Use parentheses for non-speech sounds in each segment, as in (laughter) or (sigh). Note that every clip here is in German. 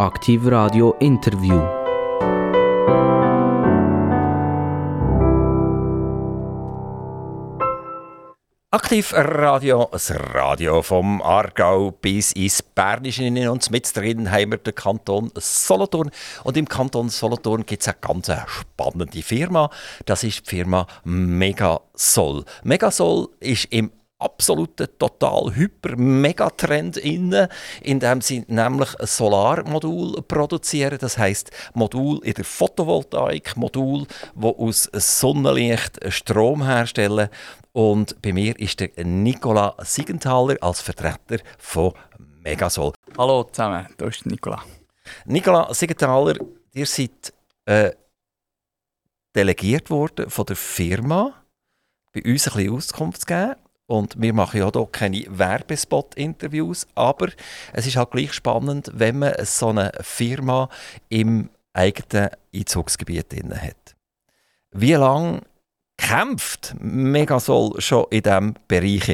Aktiv Radio Interview. Aktiv Radio, das Radio vom Aargau bis ins Bernische in uns. Mit drin haben wir den Kanton Solothurn. Und im Kanton Solothurn gibt es eine ganz spannende Firma. Das ist die Firma Megasol. Megasol ist im absoluten total hyper Megatrend inne, indem sie nämlich ein Solarmodul produzieren, das heißt Modul in der Photovoltaik, Modul, wo aus Sonnenlicht Strom herstellen und bei mir ist der Nicola Siegenthaler als Vertreter von Megasol. Hallo zusammen, da ist Nicola. Nicola Siegenthaler, ihr seid äh, delegiert worden von der Firma, bei uns ein bisschen Auskunft zu geben. Und wir machen ja hier keine Werbespot-Interviews, aber es ist halt gleich spannend, wenn man so eine Firma im eigenen Einzugsgebiet hat. Wie lange kämpft Megasol schon in diesem Bereich?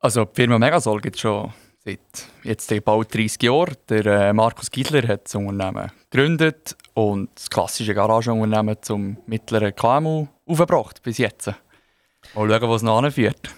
Also die Firma Megasol gibt es schon seit jetzt bald 30 Jahren. Der äh, Markus Giedler hat das Unternehmen gegründet und das klassische Garagenunternehmen zum mittleren KMU aufgebracht bis jetzt. Mal schauen, wo es noch anführt.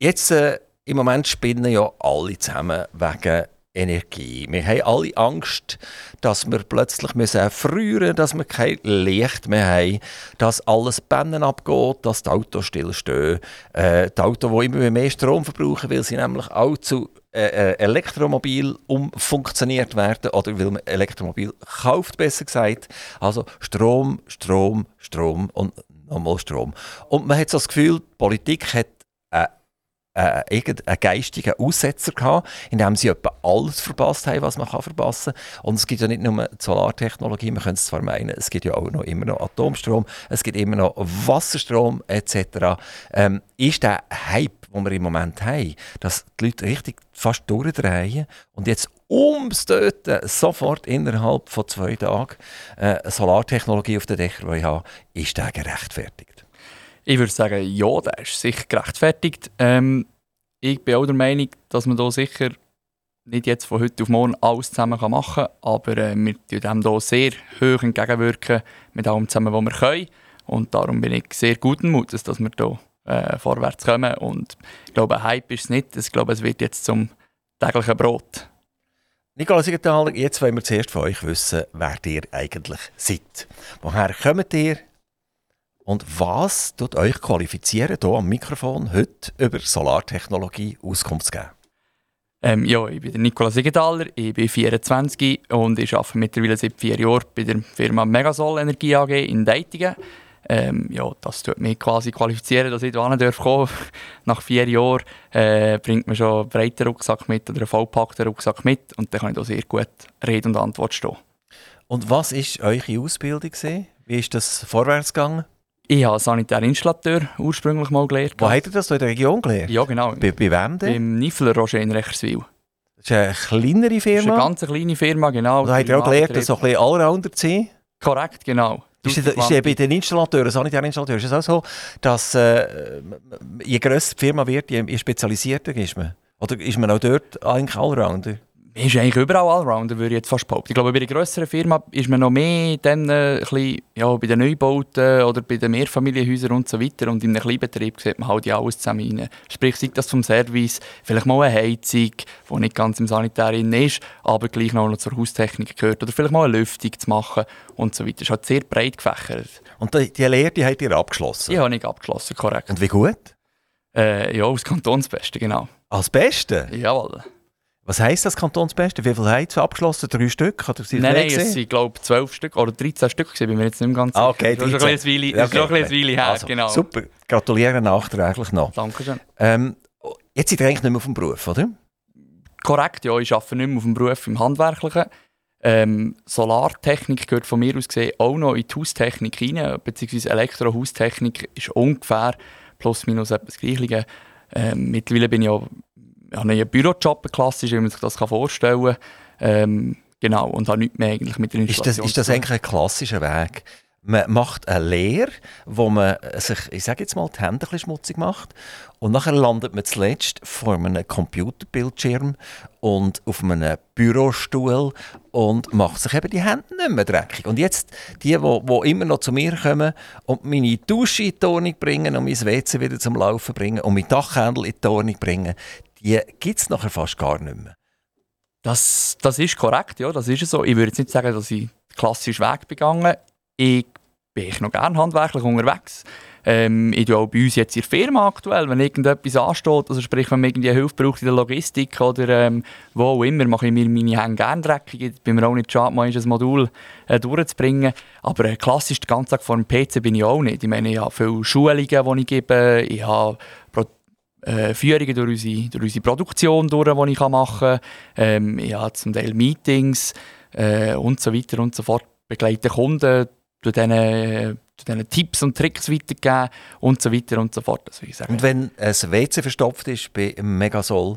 Jetzt äh, im Moment spinnen ja alle zusammen wegen Energie. Wir haben alle Angst, dass wir plötzlich müssen frieren dass wir kein Licht mehr haben, dass alles Bannen abgeht, dass die Autos stillstehen. Äh, die Autos, die immer mehr Strom verbrauchen, weil sie nämlich auch zu äh, äh, Elektromobil umfunktioniert werden oder weil man Elektromobil kauft, besser gesagt. Also Strom, Strom, Strom und nochmal Strom. Und man hat so das Gefühl, die Politik hat äh, irgendeinen geistigen Aussetzer gehabt, indem sie etwa alles verpasst haben, was man verpassen kann. Und es gibt ja nicht nur Solartechnologie, man könnte es zwar meinen, es gibt ja auch noch immer noch Atomstrom, es gibt immer noch Wasserstrom etc. Ähm, ist der Hype, den wir im Moment haben, dass die Leute richtig fast durchdrehen und jetzt ums Töten sofort innerhalb von zwei Tagen äh, Solartechnologie auf den Dächern haben, ist der gerechtfertigt? Ich würde sagen, ja, der ist sicher gerechtfertigt. Ähm, ich bin auch der Meinung, dass man da sicher nicht jetzt von heute auf morgen alles zusammen machen kann, aber äh, wir wirken dem hier sehr hoch entgegenwirken mit allem zusammen, was wir können. Und darum bin ich sehr guten Mutes, dass wir hier äh, vorwärts kommen. Und ich glaube, Hype ist es nicht. Ich glaube, es wird jetzt zum täglichen Brot. Nicola Siegenthaler, jetzt wollen wir zuerst von euch wissen, wer ihr eigentlich seid. Woher kommt ihr? Und was tut euch qualifizieren, hier am Mikrofon heute über Solartechnologie Auskunft zu geben? Ähm, ja, ich bin der Nikola Siegenthaler, ich bin 24 und ich arbeite mittlerweile seit vier Jahren bei der Firma Megasol Energie AG in Deitingen. Ähm, ja, das tut mich quasi qualifizieren, dass ich hierher darf kommen. (laughs) Nach vier Jahren äh, bringt man schon einen breiten Rucksack mit oder einen vollpackten Rucksack mit und dann kann ich da sehr gut Rede und Antwort stehen. Und was war eure Ausbildung? Wie ist das vorwärts gegangen? Ich habe Sanitärinstallateur ursprünglich mal gelernt. Wo habt ihr das in der Region gelernt? Ja, genau. Bei, bei wem denn? Beim Nifler Roger in Recherswil. Das ist eine kleinere Firma? Das ist eine ganz kleine Firma, genau. Da habt ihr auch gelernt, so ein bisschen Allrounder zu sein? Korrekt, genau. Ist, ist, ist bei den Installateuren, Sanitärinstallateuren, ist es auch so, dass äh, je grösser die Firma wird, je spezialisierter ist man? Oder ist man auch dort eigentlich Allrounder? Man ist eigentlich überall Allrounder, würde ich jetzt fast behaupten. Ich glaube, bei einer grösseren Firma ist man noch mehr dann, äh, ein bisschen, ja, bei den Neubauten oder bei den Mehrfamilienhäusern und so weiter. Und in einem Kleinbetrieb sieht man halt ja alles zusammen rein. Sprich, sei das vom Service, vielleicht mal eine Heizung, die nicht ganz im Sanitär ist, aber gleich noch zur Haustechnik gehört. Oder vielleicht mal eine Lüftung zu machen und so weiter. Das ist halt sehr breit gefächert. Und die, die Lehre die habt ihr abgeschlossen? Ja, habe ich abgeschlossen, korrekt. Und wie gut? Äh, ja, als Kantonsbeste, genau. Als Beste? Jawohl. Was heisst das Kantonsbeste? Wie viele haben abgeschlossen? Drei Stück? Oder nein, nein, es sind glaube zwölf Stück oder 13 Stück, bin mir jetzt nicht mehr ganz ah, okay, sicher. Das ist schon ein bisschen okay, her, also, genau. Super, gratuliere nachträglich noch. Dankeschön. Ähm, jetzt seid ihr eigentlich nicht mehr auf dem Beruf, oder? Korrekt, ja, ich arbeite nicht mehr auf dem Beruf im Handwerklichen. Ähm, Solartechnik gehört von mir aus gesehen auch noch in die Haustechnik rein, beziehungsweise Elektrohaustechnik ist ungefähr plus minus etwas Gleiche. Ähm, mittlerweile bin ich auch ja, einen Bürojob, klassisch, wie man sich das vorstellen kann. Ähm, genau, und habe nichts mehr eigentlich mit der Installation Ist das, ist das eigentlich ein klassischer Weg? Man macht eine Lehre, wo man sich, ich sage jetzt mal, die Hände ein bisschen schmutzig macht. Und nachher landet man zuletzt vor einem Computerbildschirm und auf einem Bürostuhl und macht sich eben die Hände nicht mehr dreckig. Und jetzt, die, die, immer noch zu mir kommen und meine Dusche in die Ordnung bringen und mein WC wieder zum Laufen bringen und mein Dachhändel in die Ordnung bringen, die gibt es nachher fast gar nicht mehr. Das, das ist korrekt, ja, das ist so. Ich würde jetzt nicht sagen, dass ich den klassischen Weg begangen Ich bin noch gerne handwerklich unterwegs. Ähm, ich tue auch bei uns jetzt in der Firma aktuell, wenn irgendetwas ansteht, also sprich, wenn man irgendwie Hilfe braucht in der Logistik oder ähm, wo auch immer, mache ich mir meine Hände gerne dreckig. Ich bin mir auch nicht schade, mal ein Modul äh, durchzubringen. Aber äh, klassisch den ganzen Tag vor dem PC bin ich auch nicht. Ich meine, ich habe viele Schulungen, die ich gebe. Ich habe äh, Führungen durch unsere, durch unsere Produktion, durch, die ich machen kann. Ähm, ich habe zum Teil Meetings äh, und so weiter und so fort. Begleite Kunden, durch denen diesen Tipps und Tricks weitergeben und so weiter und so fort. Das ich sagen. Und wenn ein WC verstopft ist bei Megasol,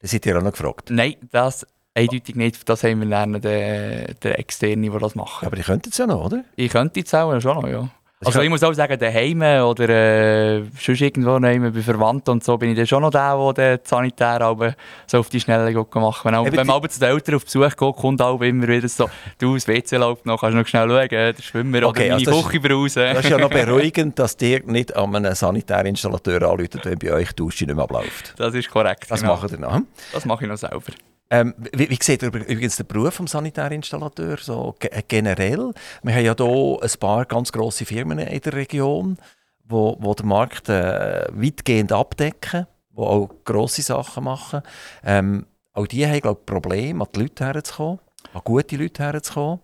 dann seid ihr auch noch gefragt? Nein, das eindeutig nicht. Das haben wir lernen, der, der Externe, der das macht. Aber ich könnte es ja noch, oder? Ich könnte es auch schon noch, ja. Also ich muss auch sagen, daheim oder äh, sonst irgendwo nehmen, bei Verwandten und so, bin ich dann schon noch der, der den Sanitär aber so auf die Schnelle macht. Wenn, wenn man aber zu den Eltern auf Besuch geht, kommt auch immer wieder so, du, das WC läuft noch, kannst du noch schnell schauen, der Schwimmer okay, oder meine also Küchenbrause. Das ist ja noch (laughs) beruhigend, dass dir nicht an einen Sanitärinstallateur anruft, wenn bei euch die Dusche nicht mehr abläuft. Das ist korrekt. Das genau. macht ihr noch? Das mache ich noch selber. Ähm, wie, wie sieht übrigens der Beruf des Sanitärinstallateur so generell? Wir haben ja hier ein paar ganz grosse Firmen in der Region, wo, wo den Markt weitgehend abdecken, die auch grosse Sachen machen. Ähm, auch die haben glaube ich, Probleme, an die Leute herzukommen, an gute Leute herzukommen.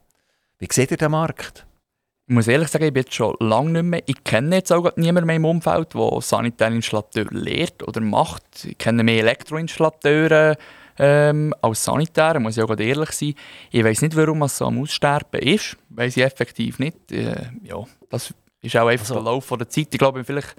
Wie sieht ihr den Markt? Ich muss ehrlich sagen, ich bin jetzt schon lange nicht mehr. Ich kenne jetzt auch niemanden mehr im Umfeld, der Sanitärinstallateur lehrt oder macht. Ich kenne mehr Elektroinstallateure, ähm, als Sanitär, muss ich auch ehrlich sein. Ich weiß nicht, warum es so am Aussterben ist. Weiß ich effektiv nicht. Äh, ja, das ist auch einfach also, der Lauf der Zeit. Ich glaube, vielleicht,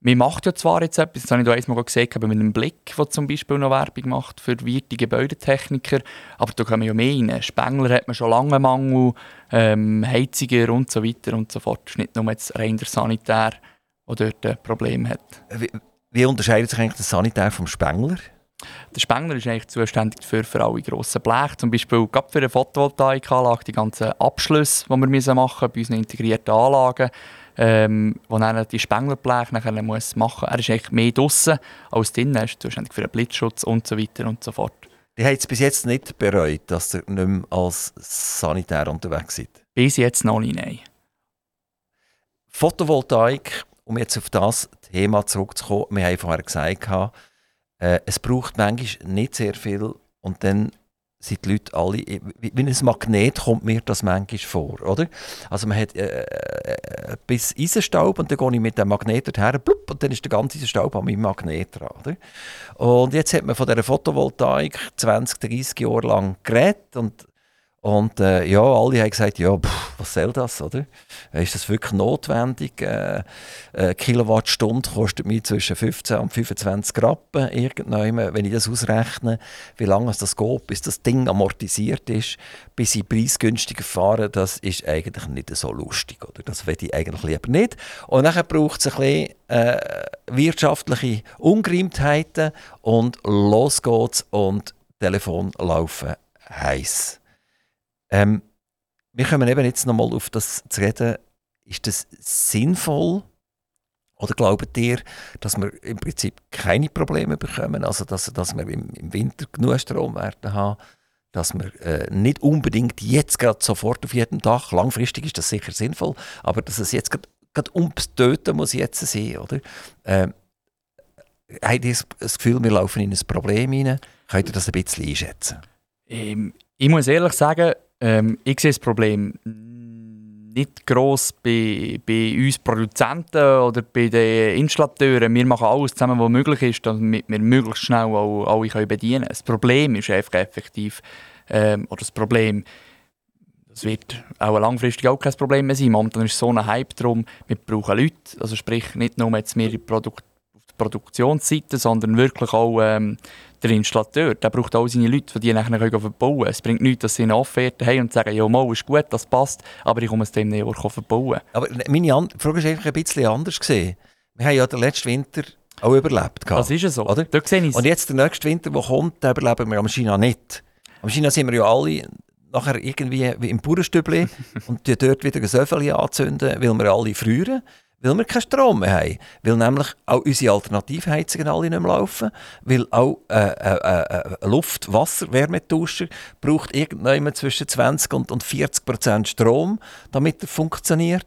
man macht ja zwar jetzt etwas, das habe ich da einmal gesehen, aber mit einem Blick, der zum Beispiel noch Werbung macht für weite Gebäudetechniker, aber da kommen ja mehr rein. Spengler hat man schon lange Mangel, ähm, Heiziger und so weiter und so fort. Es ist nicht nur jetzt rein der Sanitär, der dort ein Problem hat. Wie, wie unterscheidet sich eigentlich der Sanitär vom Spengler? Der Spengler ist eigentlich zuständig für, für alle grossen Bleche, zum Beispiel gerade für eine Photovoltaikanlage, die ganzen Abschlüsse, die wir machen müssen bei unseren integrierten Anlagen, ähm, wo dann die Spenglerbleche nachher muss machen Er ist eigentlich mehr draußen als drinnen, er ist zuständig für den Blitzschutz und so weiter und so fort. Die haben es bis jetzt nicht bereut, dass ihr nicht mehr als Sanitär unterwegs seid? Bis jetzt noch nicht, nein. Photovoltaik, um jetzt auf das Thema zurückzukommen, wir haben vorher gesagt, äh, es braucht manchmal nicht sehr viel und dann sind die Leute alle, wie, ein Magnet kommt mir das manchmal vor, oder? Also man hat äh, äh, bis Eisenstaub und dann gehe ich mit dem Magnet dorthin, blub, und dann ist der ganze Eisenstaub an meinem Magnet dran, oder? Und jetzt hat man von dieser Photovoltaik 20, 30 Jahre lang geredet und und äh, ja, alle haben gesagt, ja, pff, was soll das, oder? Ist das wirklich notwendig? Äh, eine Kilowattstunde kostet mir zwischen 15 und 25 Rappen irgendwann. Wenn ich das ausrechne, wie lange es das geht, bis das Ding amortisiert ist, bis ich preisgünstiger fahre, das ist eigentlich nicht so lustig, oder? Das will ich eigentlich lieber nicht. Und dann braucht es ein bisschen äh, wirtschaftliche Ungereimtheiten und los geht's und Telefon laufen heiß. Ähm, wir kommen eben jetzt nochmal auf das zu reden. Ist das sinnvoll? Oder glaubt ihr, dass wir im Prinzip keine Probleme bekommen? Also, dass, dass wir im, im Winter genug Strom werden haben? Dass wir äh, nicht unbedingt jetzt gerade sofort auf jedem Dach, langfristig ist das sicher sinnvoll, aber dass es jetzt gerade ums Töten muss jetzt sein, oder? Ähm, habt ihr das Gefühl, wir laufen in ein Problem hinein? Könnt ihr das ein bisschen einschätzen? Ähm, ich muss ehrlich sagen, ähm, ich sehe das Problem nicht gross bei, bei uns Produzenten oder bei den Installateuren. Wir machen alles zusammen, was möglich ist, damit wir möglichst schnell auch alle bedienen können. Das Problem ist einfach effektiv, ähm, oder das Problem, das wird auch langfristig auch kein Problem mehr sein. Momentan ist so ein Hype darum, wir brauchen Leute, also sprich nicht nur jetzt mehr Produkte die Produktionsseite, sondern wirklich auch ähm, der Installateur. Der braucht auch seine Leute, die nachher können verbauen Es bringt nichts, dass sie eine Offerte haben und sagen, ja, mal ist gut, das passt, aber ich komme es dem nicht verbauen. Aber meine An Frage ist einfach ein bisschen anders gesehen. Wir haben ja den letzten Winter auch überlebt. Das ist ja so. Oder? Und jetzt der nächste Winter, der kommt, den überleben wir am China nicht. Am China sind wir ja alle nachher irgendwie wie im Bauernstübli (laughs) und die dort wieder ein Söffel anzünden, weil wir alle frieren, weil wir keinen Strom mehr haben. Weil nämlich auch unsere Alternativheizungen alle nicht mehr laufen, weil auch äh, äh, äh, Luft-, Wasser-, Wärmetauscher braucht irgendwann zwischen 20 und, und 40 Prozent Strom, damit er funktioniert.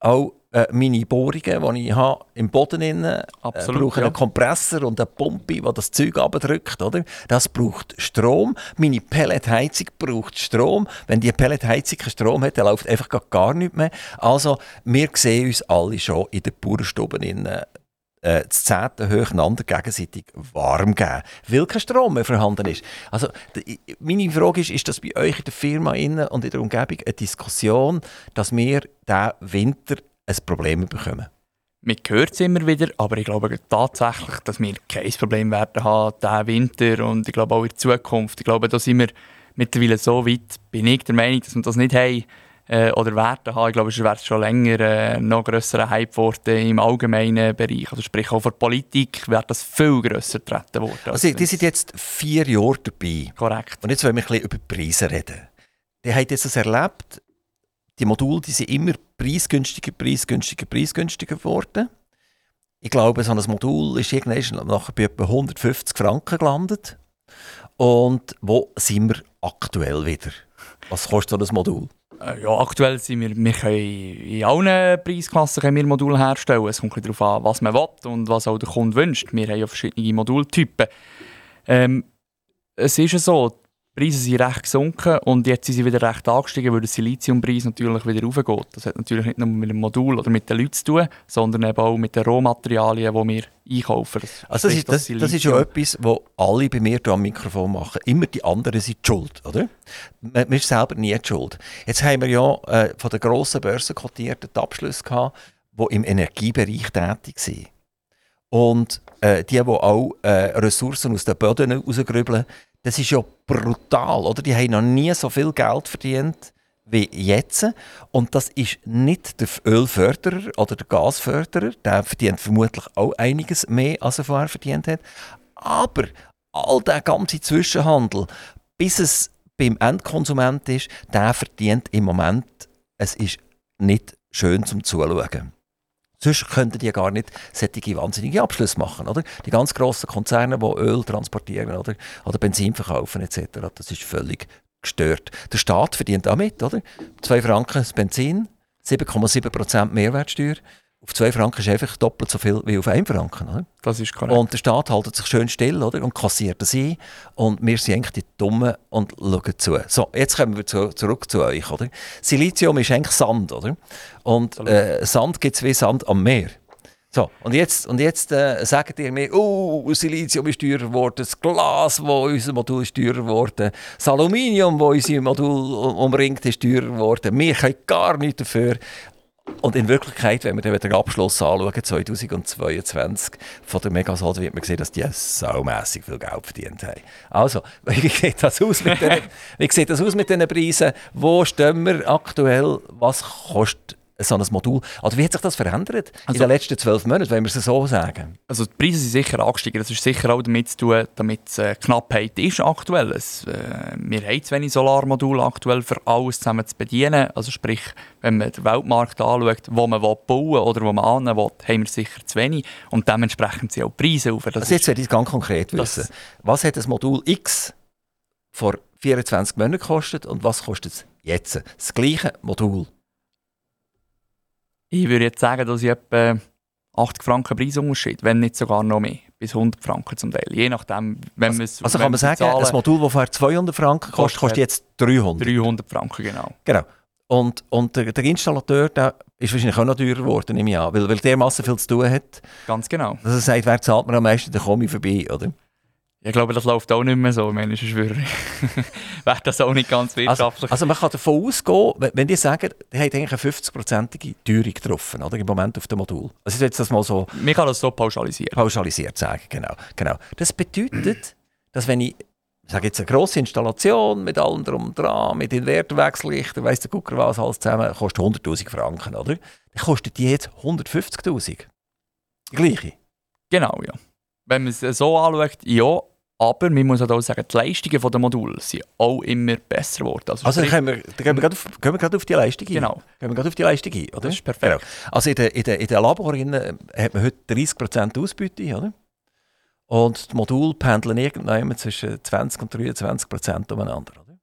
Auch äh, meine Bohrungen, die ich habe, im Boden Absolut, äh, brauchen ja. einen Kompressor und eine Pumpe, die das Zeug abdrückt. Oder? Das braucht Strom. Meine Pelletheizung braucht Strom. Wenn die Pelletheizung keinen Strom hat, dann läuft einfach gar nichts mehr. Also, wir sehen uns alle schon in den Bauernstuben innen äh, das Zehnte hocheinander gegenseitig warm geben, weil kein Strom mehr vorhanden ist. Also, meine Frage ist, ist das bei euch in der Firma innen und in der Umgebung eine Diskussion, dass wir diesen Winter ein Problem bekommen. Man hört es immer wieder, aber ich glaube tatsächlich, dass wir kein Problem werden haben diesen Winter und ich glaube auch in der Zukunft. Ich glaube, da sind wir mittlerweile so weit, bin ich der Meinung, dass wir das nicht haben äh, oder werden haben. Ich glaube, es wäre schon länger äh, noch grösserer Hype geworden im allgemeinen Bereich. Also sprich auch für die Politik wäre das viel grösser treten worden. Also, die sind jetzt vier Jahre dabei. Korrekt. Und jetzt wollen wir ein bisschen über die Preise reden. Die haben das erlebt, die Module die sind immer preisgünstiger, preisgünstiger, preisgünstiger geworden. Ich glaube, so ein Modul ist irgendwann nachher bei etwa 150 Franken gelandet. Und wo sind wir aktuell wieder? Was kostet so ein Modul? Äh, ja, aktuell sind wir, wir können in allen Preisklassen können wir Module herstellen. Es kommt darauf an, was man will und was auch der Kunde wünscht. Wir haben ja verschiedene Modultypen. Ähm, es ist so, Preise sind recht gesunken und jetzt sind sie wieder recht angestiegen, weil der Siliziumpreis natürlich wieder raufgeht. Das hat natürlich nicht nur mit dem Modul oder mit den Leuten zu tun, sondern eben auch mit den Rohmaterialien, die wir einkaufen. Das also das ist, das, das ist ja etwas, was alle bei mir hier am Mikrofon machen. Immer die anderen sind die schuld, oder? Man, man ist selber nie die schuld. Jetzt haben wir ja äh, von den grossen Börsen kotierten Abschlüsse gehabt, die im Energiebereich tätig sind. Und äh, die, die auch äh, Ressourcen aus den Böden rausgrübeln, das ist ja brutal, oder? Die haben noch nie so viel Geld verdient wie jetzt. Und das ist nicht der Ölförderer oder der Gasförderer, der verdient vermutlich auch einiges mehr, als er vorher verdient hat. Aber all der ganze Zwischenhandel, bis es beim Endkonsument ist, der verdient im Moment, es ist nicht schön zum Zuschauen. Sonst könnten die gar nicht solche wahnsinnige Abschlüsse machen. Oder? Die ganz grossen Konzerne, die Öl transportieren oder, oder Benzin verkaufen etc., das ist völlig gestört. Der Staat verdient auch mit. Oder? 2 Franken das Benzin, 7,7% Mehrwertsteuer. Auf 2 Franken ist einfach doppelt so viel wie auf 1 Franken. Oder? Das ist korrekt. Und der Staat hält sich schön still oder? und kassiert das ein. Und wir sind eigentlich die Dummen und schauen zu. So, jetzt kommen wir zu, zurück zu euch. Oder? Silizium ist eigentlich Sand. Oder? Und äh, Sand gibt es wie Sand am Meer. So, und jetzt, und jetzt äh, sagt ihr mir, oh, Silizium ist teurer geworden, das Glas, wo unser Modul ist teurer geworden, das Aluminium, das unser Modul umringt, ist teurer geworden. Wir können gar nichts dafür. Und in Wirklichkeit, wenn wir dann den Abschluss anschauen, 2022 von der Megasol, wird man sehen, dass die saumässig viel Geld verdient haben. Also, (laughs) wie sieht das aus mit den, (laughs) wie sieht das aus mit den Preisen? Wo stehen wir aktuell? Was kostet so ein Modul. Also wie hat sich das verändert also, in den letzten zwölf Monaten, wenn wir es so sagen? Also die Preise sind sicher angestiegen. Das ist sicher auch damit zu tun, damit es äh, Knappheit ist aktuell. Es, äh, wir haben zu wenig Solarmodule aktuell für alles zusammen zu bedienen. Also sprich, wenn man den Weltmarkt anschaut, wo man bauen will oder wo man an will, haben wir sicher zu wenig. Und dementsprechend sind auch die Preise auf. Also jetzt werde ich ganz konkret wissen. Was hat das Modul X vor 24 Monaten gekostet und was kostet es jetzt? Das gleiche Modul. Ich würde jetzt sagen, dass ich etwa 80 Franken Preisunterschied, wenn nicht sogar noch mehr. Bis 100 Franken zum Teil. Je nachdem, wenn also, also kann man sagen, zahlen, ein Modul, das vorher 200 Franken kostet, kostet jetzt 300? 300 Franken, genau. Genau. Und, und der, der Installateur der ist wahrscheinlich auch noch teurer geworden im Jahr, weil, weil der Masse viel zu tun hat. Ganz genau. Dass er sagt, wer zahlt mir am meisten, dann komme ich vorbei, oder? Ich glaube, das läuft auch nicht mehr so. Ich meine, sonst (laughs) wäre das auch nicht ganz Also, wirtschaftlich. also man kann davon ausgehen, wenn- die sagen, die haben eigentlich eine 50-prozentige Teuerung getroffen, oder, im Moment auf dem Modul. Also ich jetzt das mal so Man kann das so pauschalisieren. pauschalisiert sagen, genau. genau. Das bedeutet, dass wenn ich, ich sage jetzt eine grosse Installation mit allem drum und dran, mit Inverterwechsellichter, weiss der Gucker was, alles zusammen, kostet 100'000 Franken, oder? Dann kostet die jetzt 150'000. Die gleiche. Genau, ja. Wenn man es so anschaut, ja. Aber man muss auch sagen, die Leistungen der Module sind auch immer besser geworden. Also, Also können wir, gehen wir, gerade auf, gehen wir gerade auf die Leistung ein. Genau. Gehen wir gerade auf die Leistung ein, oder? Das ist perfekt. Genau. Also in den in der, in der Laborinnen hat man heute 30% Ausbeute, oder? Und die Module pendeln irgendwann zwischen 20 und 23% umeinander, oder?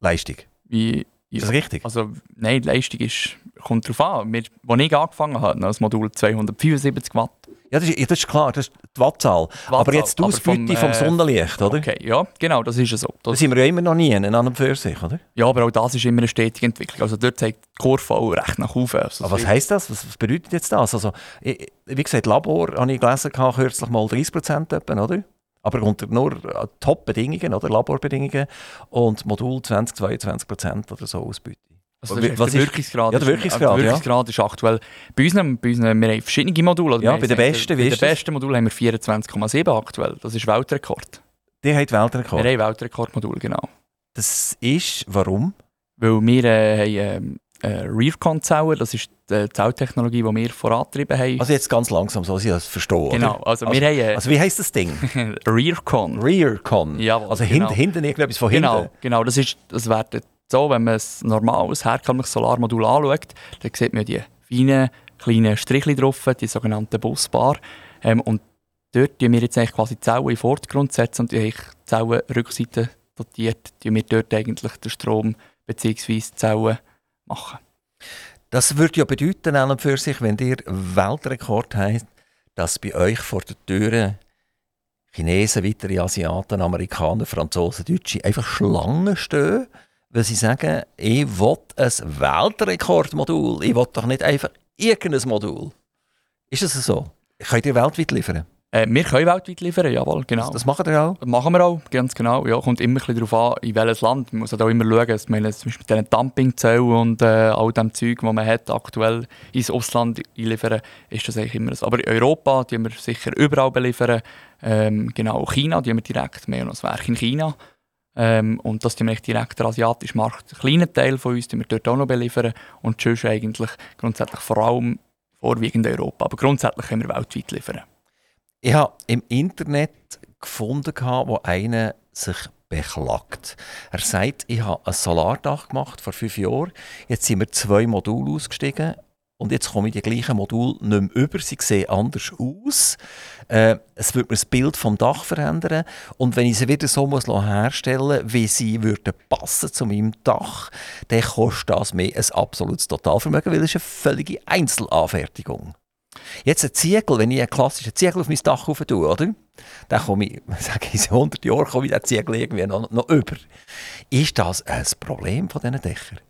Leistung. wie, Ist das richtig? Also, nein, die Leistung ist, kommt darauf an. Wir, als ich angefangen habe, das Modul 275 Watt. Ja, das ist, das ist klar, das ist die Wattzahl. aber Wattzahl, jetzt die aber Ausbeute vom, vom, äh, Sonnenlicht, oder? Okay, ja, genau, das ist so. Da Das, sind wir ja immer noch nie an und für sich, oder? ja, aber auch das ist immer eine stetige Entwicklung. Also dort zeigt die Kurve auch recht nach oben. Also, Aber was heisst das? Was, was bedeutet jetzt das? Also, ich, wie gesagt, Labor habe ich gelesen, gehabt, kürzlich mal 30% etwa, oder? Aber unter nur äh, Top-Bedingungen, oder? Laborbedingungen. Und Modul 20, 22% oder so Ausbeute. Also der, was der ist- Wirkungsgrad, Ja, der ist- Wirkungsgrad, der ja. Wirkungsgrad ist aktuell bei uns, bei uns wir haben verschiedene Module. Ja, bei den besten, Bei ist den das? besten Modulen haben wir 24,7 aktuell. Das ist Weltrekord. Die hat Weltrekord. Wir haben Weltrekordmodul, genau. Das ist, warum? Weil wir äh, haben ähm, äh, Rearcon-Zellen, das ist die Zelltechnologie, die wir vorangetrieben haben. Also jetzt ganz langsam, so dass ich das verstehe. genau, also, Also- wir haben äh, Also wie heisst das Ding? (laughs) Rearcon. Rearcon. Jawohl, also genau. hinten, hinten irgendetwas von Genau, hinten. genau. Das, ist, das dort so, wenn man ein normales, herkömmliches Solarmodul anschaut, dann sieht man die feinen, kleinen Strichchen drauf, die sogenannten Busbar. Ähm, und dort setzen wir jetzt eigentlich quasi die Zellen in den Vordergrund setzen und die die Zellenrückseite dotiert, tun wir dort eigentlich den Strom bzw. die Zellen machen. Das würde ja bedeuten, an für sich, wenn ihr Weltrekord habt, dass bei euch vor der Tür Chinesen, weitere Asiaten, Amerikaner, Franzosen, Deutsche einfach Schlangen stehen, weil sie sagen, ich will ein Weltrekordmodul, ich will doch nicht einfach irgendein Modul. Ist das so? Könnt ihr weltweit liefern? Äh, wir können weltweit liefern, jawohl, genau. Das macht ihr auch? Das machen wir auch, ganz genau. Ja, kommt immer ein bisschen darauf an, in welches Land. Man muss halt auch immer schauen, dass man zum Beispiel mit diesen Dumpingzellen und äh, all dem Zeug, das man hat, aktuell ins Ausland einliefern, ist das eigentlich immer so. Aber in Europa die wir sicher überall beliefern. Ähm, genau, China, die wir direkt, mehr noch das Werk in China. Ähm, und das tun wir direkt der asiatische Markt. Einen kleinen Teil von uns die wir dort auch noch beliefern. Und sonst eigentlich grundsätzlich vor allem vorwiegend Europa. Aber grundsätzlich können wir weltweit liefern. Ich habe im Internet gefunden, wo einer sich beklagt. Er sagt, ich habe ein Solardach gemacht vor fünf Jahren. Jetzt sind wir zwei Module ausgestiegen und jetzt komme ich die gleichen Module nicht mehr über. Sie sehen anders aus. Äh, es wird mir das Bild vom Dach verändern. Und wenn ich sie wieder so muss herstellen wie sie würden passen zu meinem Dach, dann kostet das mir ein absolutes Totalvermögen, weil es eine völlige Einzelanfertigung. Jetzt ein Ziegel, wenn ich einen klassischen Ziegel auf mein Dach rauf tue, oder? Dann komme ich, (laughs) sage ich, in 100 Jahren komme ich den Ziegel irgendwie noch, noch über. Ist das ein Problem von diesen Dächern?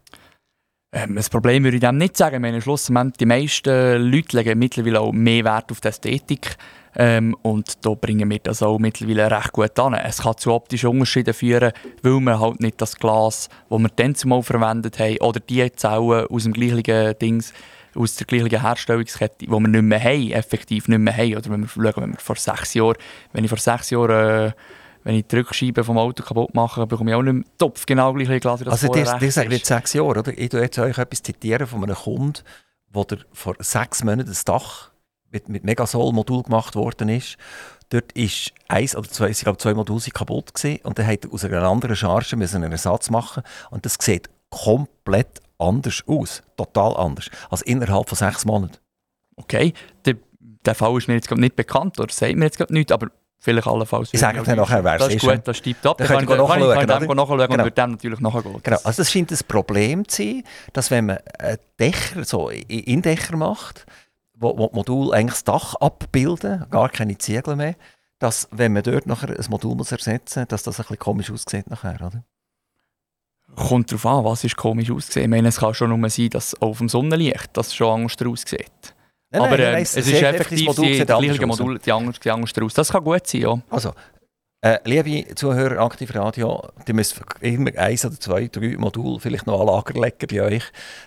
Ähm, das Problem würde ich dem nicht sagen. Ich meine, schlussendlich, die meisten Leute legen mittlerweile auch mehr Wert auf die Ästhetik. Ähm, und da bringen wir das auch mittlerweile recht gut an. Es kann zu optischen Unterschieden führen, weil wir halt nicht das Glas, das wir dann zumal verwendet haben, oder die Zellen aus dem gleichen Dings, aus der gleichen Herstellungskette, die wir nicht mehr haben, effektiv nicht mehr haben. Oder wenn wir schauen, wenn wir vor sechs Jahren, wenn ich vor sechs Jahren, äh, wenn ich die Rückscheibe vom Auto kaputt mache, bekomme ich auch nicht mehr Topf genau gleiche Glas wie das Also, dir, dir sagen jetzt sechs Jahre, oder? Ich tue jetzt euch etwas zitieren von einem Kunden, wo der vor sechs Monaten das Dach mit, mit Megasol-Modul gemacht worden ist. Dort ist eins oder zwei, ich glaube, zwei Module kaputt gewesen, und dann hat er aus einer anderen Charge müssen einen Ersatz machen und das sieht komplett anders aus, total anders, als innerhalb von sechs Monaten. Okay, der, der Fall ist mir jetzt nicht bekannt oder sagt mir jetzt gerade nichts, aber vielleicht allenfalls. Ich sage dir nachher, wer es Das ist ist, gut, das stimmt ab. Dann Dann könnt kann ihr ich kann ich- nachschauen, kann ich oder? nachschauen Genau. und würde dem natürlich nachgehen. Genau, also es scheint ein Problem zu sein, dass wenn man einen Dächer, so Indächer macht, wo, wo die Module eigentlich das Dach abbilden, gar keine Ziegel mehr, dass wenn man dort nachher ein Modul muss ersetzen muss, dass das ein bisschen komisch aussieht nachher, oder? Kommt darauf an, was ist komisch ausgesehen. Ich meine, es kann schon nur sein, dass auf dem Sonnenlicht das schon anders aussieht. Nein, aber nein, ähm, nein, es ist effektiv, die. Module, die anders, die anders aus. Das kann gut sein, ja. Also, Äh, liebe Zuhörer, Aktiv Radio, ihr müsst immer eins oder zwei, drei Module vielleicht noch an Lager legen bei euch,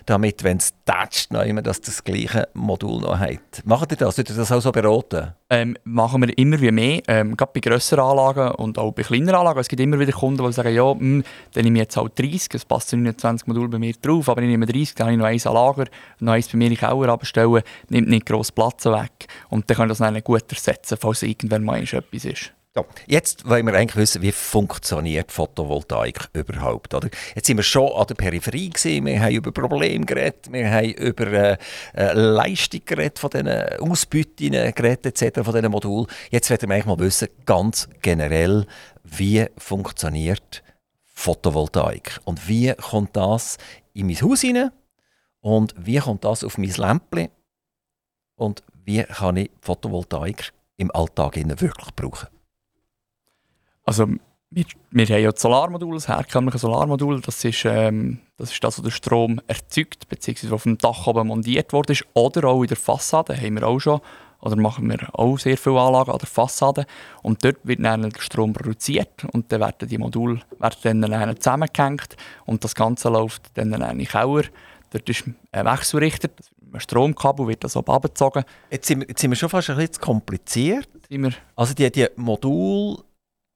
damit, wenn es tätscht, noch immer, dass das gleiche Modul noch habt. Macht ihr das? Würdet ihr das auch so beraten? Ähm, machen wir immer wie mehr, ähm, gerade bei grösseren Anlagen und auch bei kleineren Anlagen. Es gibt immer wieder Kunden, die sagen, ja, mh, hm, dann nehme ich jetzt halt 30, es passt 29 Module bei mir drauf, aber ich nehme 30, dann habe ich noch eins an Lager, noch eins bei mir in den Keller abstellen, nimmt nicht gross Platz weg und dann kann ich das dann gut ersetzen, falls irgendwann mal etwas ist. Ja, jetzt wollen wir eigentlich wissen, wie funktioniert Photovoltaik überhaupt. Oder? Jetzt sind wir schon an der Peripherie gewesen, wir haben über Probleme geredet, wir haben über äh, äh, Leistung geredet von diesen Ausbeuten etc. von diesen Modulen. Jetzt werden wir eigentlich mal wissen, ganz generell, wie funktioniert Photovoltaik und wie kommt das in mein Haus hinein und wie kommt das auf mein Lämpchen und wie kann ich Photovoltaik im Alltag wirklich brauchen. Also wir, wir haben ja das Solarmodul, das herkömmliche Solarmodul. Das ist, ähm, das ist das, wo der Strom erzeugt bzw. auf dem Dach oben montiert wurde. Oder auch in der Fassade haben wir auch schon. Oder machen wir auch sehr viele Anlagen an der Fassade. Und dort wird dann der Strom produziert und dann werden die Module werden dann zusammengehängt und das Ganze läuft dann in den Keller. Dort ist ein Wechselrichter, ein Stromkabel wird das oben abgezogen. Jetzt sind, wir, jetzt sind wir schon fast ein bisschen kompliziert. Also die, die Module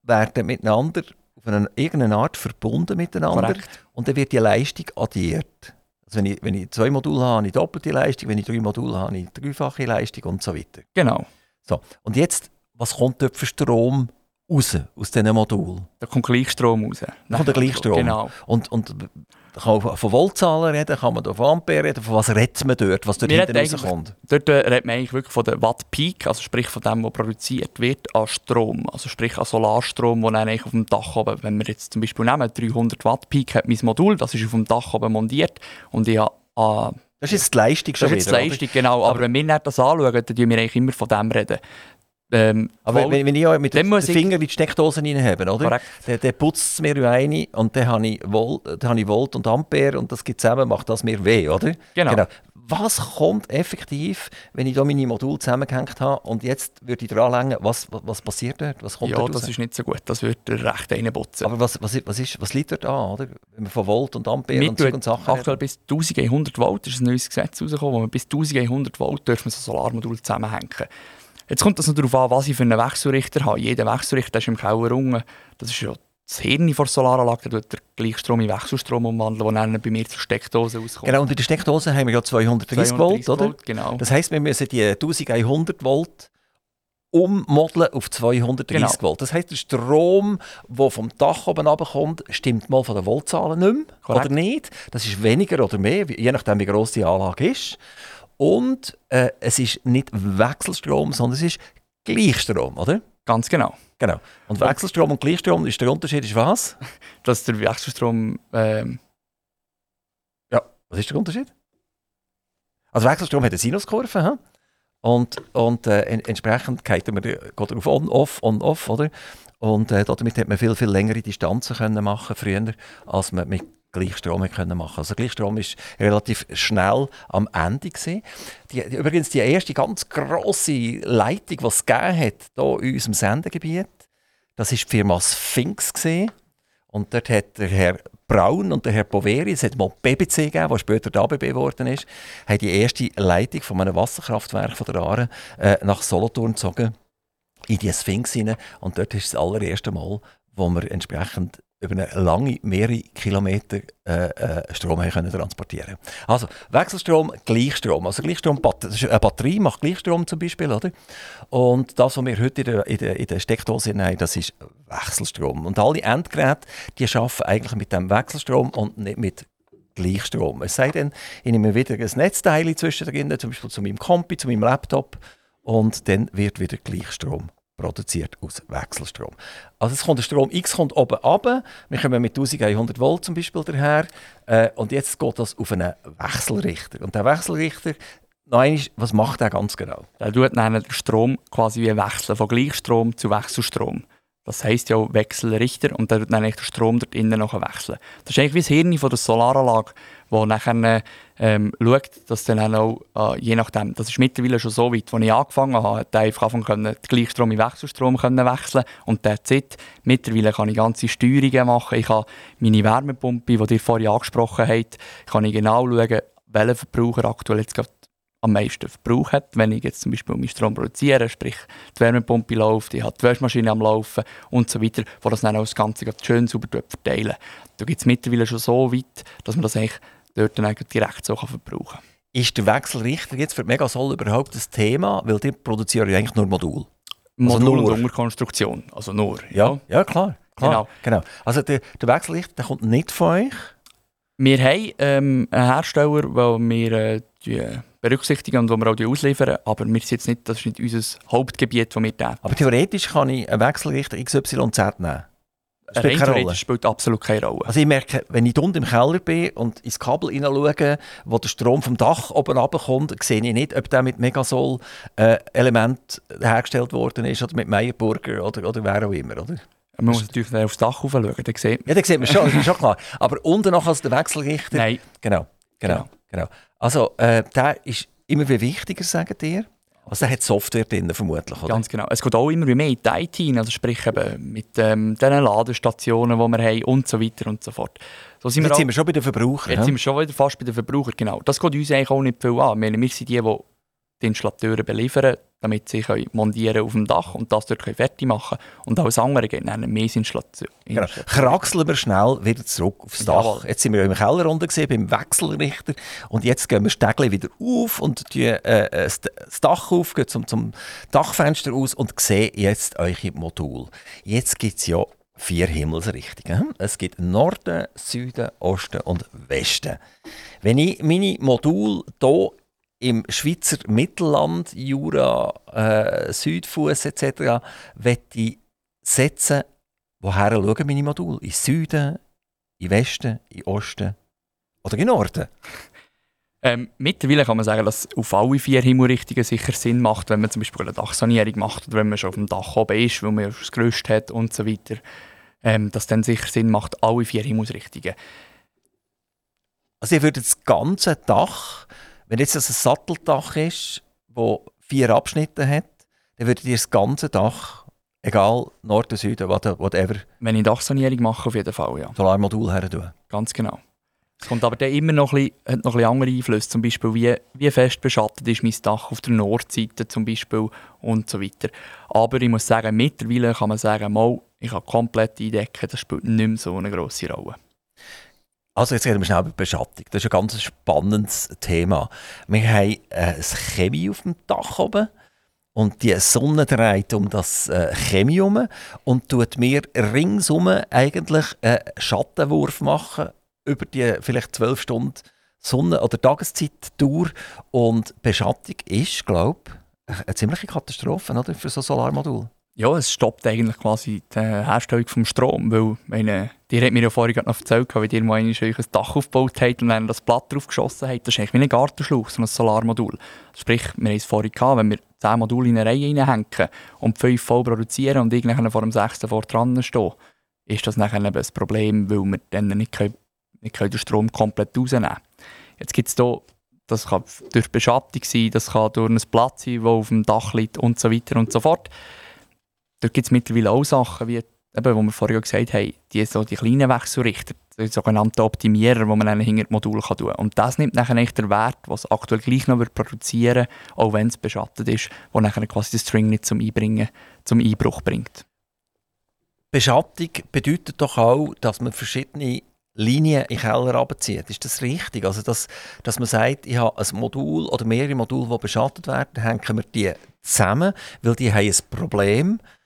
werden miteinander auf eine, irgendeine Art verbunden miteinander Korrekt. und dann wird die Leistung addiert. Also wenn ich, wenn ich zwei Module habe, habe ich doppelte Leistung, wenn ich drei Module habe, habe ich dreifache Leistung und so weiter. Genau. So, und jetzt, was kommt dort für Strom raus aus diesen Modulen? Da kommt Gleichstrom raus. Da kommt der Gleichstrom. Genau. Und, und kann man von Voltzahlen reden, kann man von Ampere reden, von was redet man dort, was dort Wir hinten rauskommt? Dort äh, redet man eigentlich wirklich von der Watt Peak, also sprich von dem, was produziert wird an Strom, also sprich an Solarstrom, der dann eigentlich auf dem Dach oben, wenn wir jetzt zum Beispiel nehmen, 300 Watt Peak hat mein Modul, das ist auf dem Dach oben montiert und ich habe äh, das ist jetzt die Leistung schon Das ist jetzt die Leistung, genau. Aber, aber, wenn wir das anschauen, dann reden wir eigentlich immer von dem reden. Ähm, aber wenn, wenn ich auch mit dem Finger in die Steckdose habe, oder? Dann, dann putzt es mir rein und dann habe ich, Volt, dann habe ich Volt und Ampere und das gibt zusammen, macht das mir weh, oder? Genau. genau. Was kommt effektiv, wenn ich da meine Module zusammengehängt habe und jetzt würde ich dranlegen, was, was, was passiert dort? Was kommt ja, das ist nicht so gut, das wird recht reinputzen. Aber was, was, was, ist, was liegt dort an, oder? Wenn man von Volt und Ampere Mit und, und Sachen Aktuell bis 1100 Volt ist ein neues Gesetz rausgekommen, wo man bis 1100 Volt dürfen so Solarmodule zusammenhängen Jetzt kommt noch darauf an, was ich für einen Wechselrichter habe. Jeder Wechselrichter ist im Keller unten. Das ist ja das Hirn vor Solaranlage, da tut der Gleichstrom in Wechselstrom umwandeln, der dann bei mir zur Steckdose auskommt. Genau, und in der Steckdose haben wir ja 230, 230 Volt, oder? Volt, genau. Das heisst, wir müssen die 1100 Volt ummodeln auf 230 genau. Volt. Das heisst, der Strom, der vom Dach oben kommt, stimmt mal von den Voltzahlen nicht mehr, oder nicht. Das ist weniger oder mehr, je nachdem, wie gross die Anlage ist. Und äh, es ist nicht Wechselstrom, sondern es ist Gleichstrom, oder? Ganz genau. Genau. Und Wechselstrom und Gleichstrom, ist der Unterschied ist was? (laughs) Dass der Wechselstrom... Ähm ja, was ist der Unterschied? Also Wechselstrom hat eine Sinuskurve, hm? und, und äh, entsprechend geht man, geht er auf On-Off, On-Off, oder? Und äh, damit hat man viel, viel längere Distanzen können machen früher, als man mit Gleichstrom können machen Also Gleichstrom ist relativ schnell am Ende Die, die, übrigens die erste ganz grosse Leitung, die es gegeben hat, hier in unserem Sendegebiet, das ist die Firma Sphinx gewesen. Und dort hat der Herr Braun und der Herr Poveri, es hat mal BBC gegeben, der später der ABB geworden ist, haben die erste Leitung von einem Wasserkraftwerk von der Aare äh, nach Solothurn gezogen in die Sphinx hinein. Und dort ist das allererste Mal, wo wir entsprechend über eine lange, mehrere Kilometer äh, äh, Strom können transportieren Also Wechselstrom, Gleichstrom. Also Gleichstrom, eine Batterie macht Gleichstrom zum Beispiel, oder? Und das, was wir heute in der, in der, in der Steckdose haben, das ist Wechselstrom. Und alle Endgeräte, die arbeiten eigentlich mit dem Wechselstrom und nicht mit Gleichstrom. Es sei denn, ich nehme wieder ein Netzteil zwischendrin, zum Beispiel zu meinem Kompi, zu meinem Laptop, und dann wird wieder Gleichstrom produziert aus Wechselstrom. Also es kommt der Strom X kommt oben ab, wir kommen mit 1100 Volt zum Beispiel daher äh, und jetzt geht das auf einen Wechselrichter. Und der Wechselrichter, nein, was macht der ganz genau? Der tut den Strom quasi wie wechseln, von Gleichstrom zu Wechselstrom. Das heisst ja auch Wechselrichter und der wird dann der Strom dort innen noch wechseln. Das ist eigentlich wie das Hirn von der Solaranlage, wo nachher ähm, schaut, dass dann auch, äh, je nachdem, das ist mittlerweile schon so weit, als ich angefangen habe, hat einfach anfangen können, den Gleichstrom in Wechselstrom können wechseln und der Zeit. Mittlerweile kann ich ganze Steuerungen machen, ich kann meine Wärmepumpe, die ihr vorhin angesprochen habt, kann ich genau schauen, welcher Verbraucher aktuell jetzt gerade am meisten Verbrauch hat. Wenn ich jetzt zum Beispiel meinen Strom produziere, sprich die Wärmepumpe läuft, ich habe die Waschmaschine am Laufen und so weiter, wo das dann auch das Ganze schön sauber verteilen Da gibt es mittlerweile schon so weit, dass man das eigentlich dort dann direkt so verbrauchen kann. Ist der Wechselrichter jetzt für Megasol überhaupt das Thema? Weil die produzieren ja eigentlich nur Modul. Also Modul nur. und Unterkonstruktion, also nur. Ja, ja, klar. klar genau. genau. Also der, der Wechselrichter der kommt nicht von euch? Wir haben ähm, einen Hersteller, der wir äh, die berücksichtigen und wo wir auch ausliefern. Aber wir sind jetzt nicht, das ist nicht unser Hauptgebiet, das wir täten. Aber theoretisch kann ich einen Wechselrichter XYZ nehmen? Spielt keine Rolle. spielt absolut keine Rolle. Also ich merke, wenn ich unten im Keller bin und ins Kabel hineinschaue, wo der Strom vom Dach oben runterkommt, sehe ich nicht, ob der mit Megasol-Element äh, hergestellt worden ist oder mit Meyerburger oder, oder wer auch immer, oder? Man muss natürlich aufs Dach schauen, dann sieht man. Ja, dann sieht man schon, das (laughs) ist schon klar. Aber unten noch als der Wechselrichter... Nein. Genau, genau, genau. genau. Also, äh, der ist immer wie wichtiger, sagen dir. Also, der hat Software drin, vermutlich, oder? Ganz genau. Es geht auch immer mehr in die IT, also sprich eben mit ähm, den Ladestationen, die wir haben und so weiter und so fort. So sind jetzt wir sind wir schon bei den Verbrauchern. Jetzt ja? sind wir schon wieder fast bei den Verbrauchern, genau. Das geht uns eigentlich auch nicht viel an. Wir, wir sind die, die die Installateure beliefern, damit sie können montieren auf dem Dach und das dort fertig machen Und alles andere geht dann mehr Installation. Genau. Kraxeln wir schnell wieder zurück aufs Dach. Jawohl. Jetzt sind wir im Keller unten gesehen, beim Wechselrichter und jetzt gehen wir Stegli wieder auf und die, äh, das Dach auf, gehen zum, zum Dachfenster aus und sehen jetzt eure Modul. Jetzt gibt es ja vier Himmelsrichtungen. Es gibt Norden, Süden, Osten und Westen. Wenn ich meine Modul hier im Schweizer Mittelland, Jura, äh, Südfuss etc. ich setzen, woher schauen meine Module? In Süden, in Westen, in Osten oder in Norden? Ähm, mittlerweile kann man sagen, dass auf alle vier Himmelsrichtungen sicher Sinn macht, wenn man zum Beispiel eine Dachsanierung macht oder wenn man schon auf dem Dach oben ist, weil man das Gerüst hat und so weiter. Ähm, dass dann sicher Sinn macht, alle vier Himmelsrichtungen. Also ihr würdet das ganze Dach wenn jetzt das ein Satteldach ist, das vier Abschnitte hat, dann würdet ihr das ganze Dach, egal Norden, Süden, whatever... Wenn ich Dachsanierung mache, auf jeden Fall, ja. Solarmodul her tun. Ganz genau. Es kommt aber dann immer noch ein bisschen, hat noch ein bisschen andere Einflüsse, zum Beispiel wie, wie fest beschattet ist mein Dach auf der Nordseite zum Beispiel und so weiter. Aber ich muss sagen, mittlerweile kann man sagen, mal, ich kann komplett eindecken, das spielt nicht mehr so eine grosse Rolle. Also jetzt reden wir schnell über Beschattung. Das ist ein ganz spannendes Thema. Wir haben äh, ein Chemie auf dem Dach oben und die Sonne dreht um das äh, Chemie herum und tut mir ringsum eigentlich einen Schattenwurf machen über die vielleicht zwölf Stunden Sonne- oder Tageszeit-Tour. Und Beschattung ist, glaube ich, eine ziemliche Katastrophe oder, für so ein Solarmodul. Ja, es stoppt eigentlich quasi die Herstellung vom Strom, weil meine, dir hat mir ja vorhin noch erzählt, wie ihr mal ein Dach aufgebaut habt und dann das Blatt drauf geschossen habt. Das ist eigentlich wie ein Gartenschlauch, so ein Solarmodul. Sprich, wir haben es vorhin gehabt, wenn wir 10 Module in eine Reihe reinhängen und 5 voll produzieren und irgendwann vor dem 6. vor dran stehen, ist das nachher eben ein Problem, weil wir dann nicht, können, nicht können den Strom komplett rausnehmen können. Jetzt gibt es hier das kann durch Beschattung sein, das kann durch ein Blatt sein, das auf dem Dach liegt und so weiter und so fort. Dort gibt es mittlerweile auch Sachen, wie eben, wo wir vorher gesagt haben, die, so die kleinen Wechselrichter, die sogenannten Optimierer, die man dann hinter die Module kann tun kann. Und das nimmt nachher den Wert, was aktuell gleich noch produzieren auch wenn es beschattet ist, wo nachher quasi den String nicht zum Einbringen, zum Einbruch bringt. Beschattung bedeutet doch auch, dass man verschiedene Linien in den Keller abzieht. Ist das richtig? Also, dass, dass man sagt, ich habe ein Modul oder mehrere Module, die beschattet werden, hängen wir die zusammen, weil die haben ein Problem haben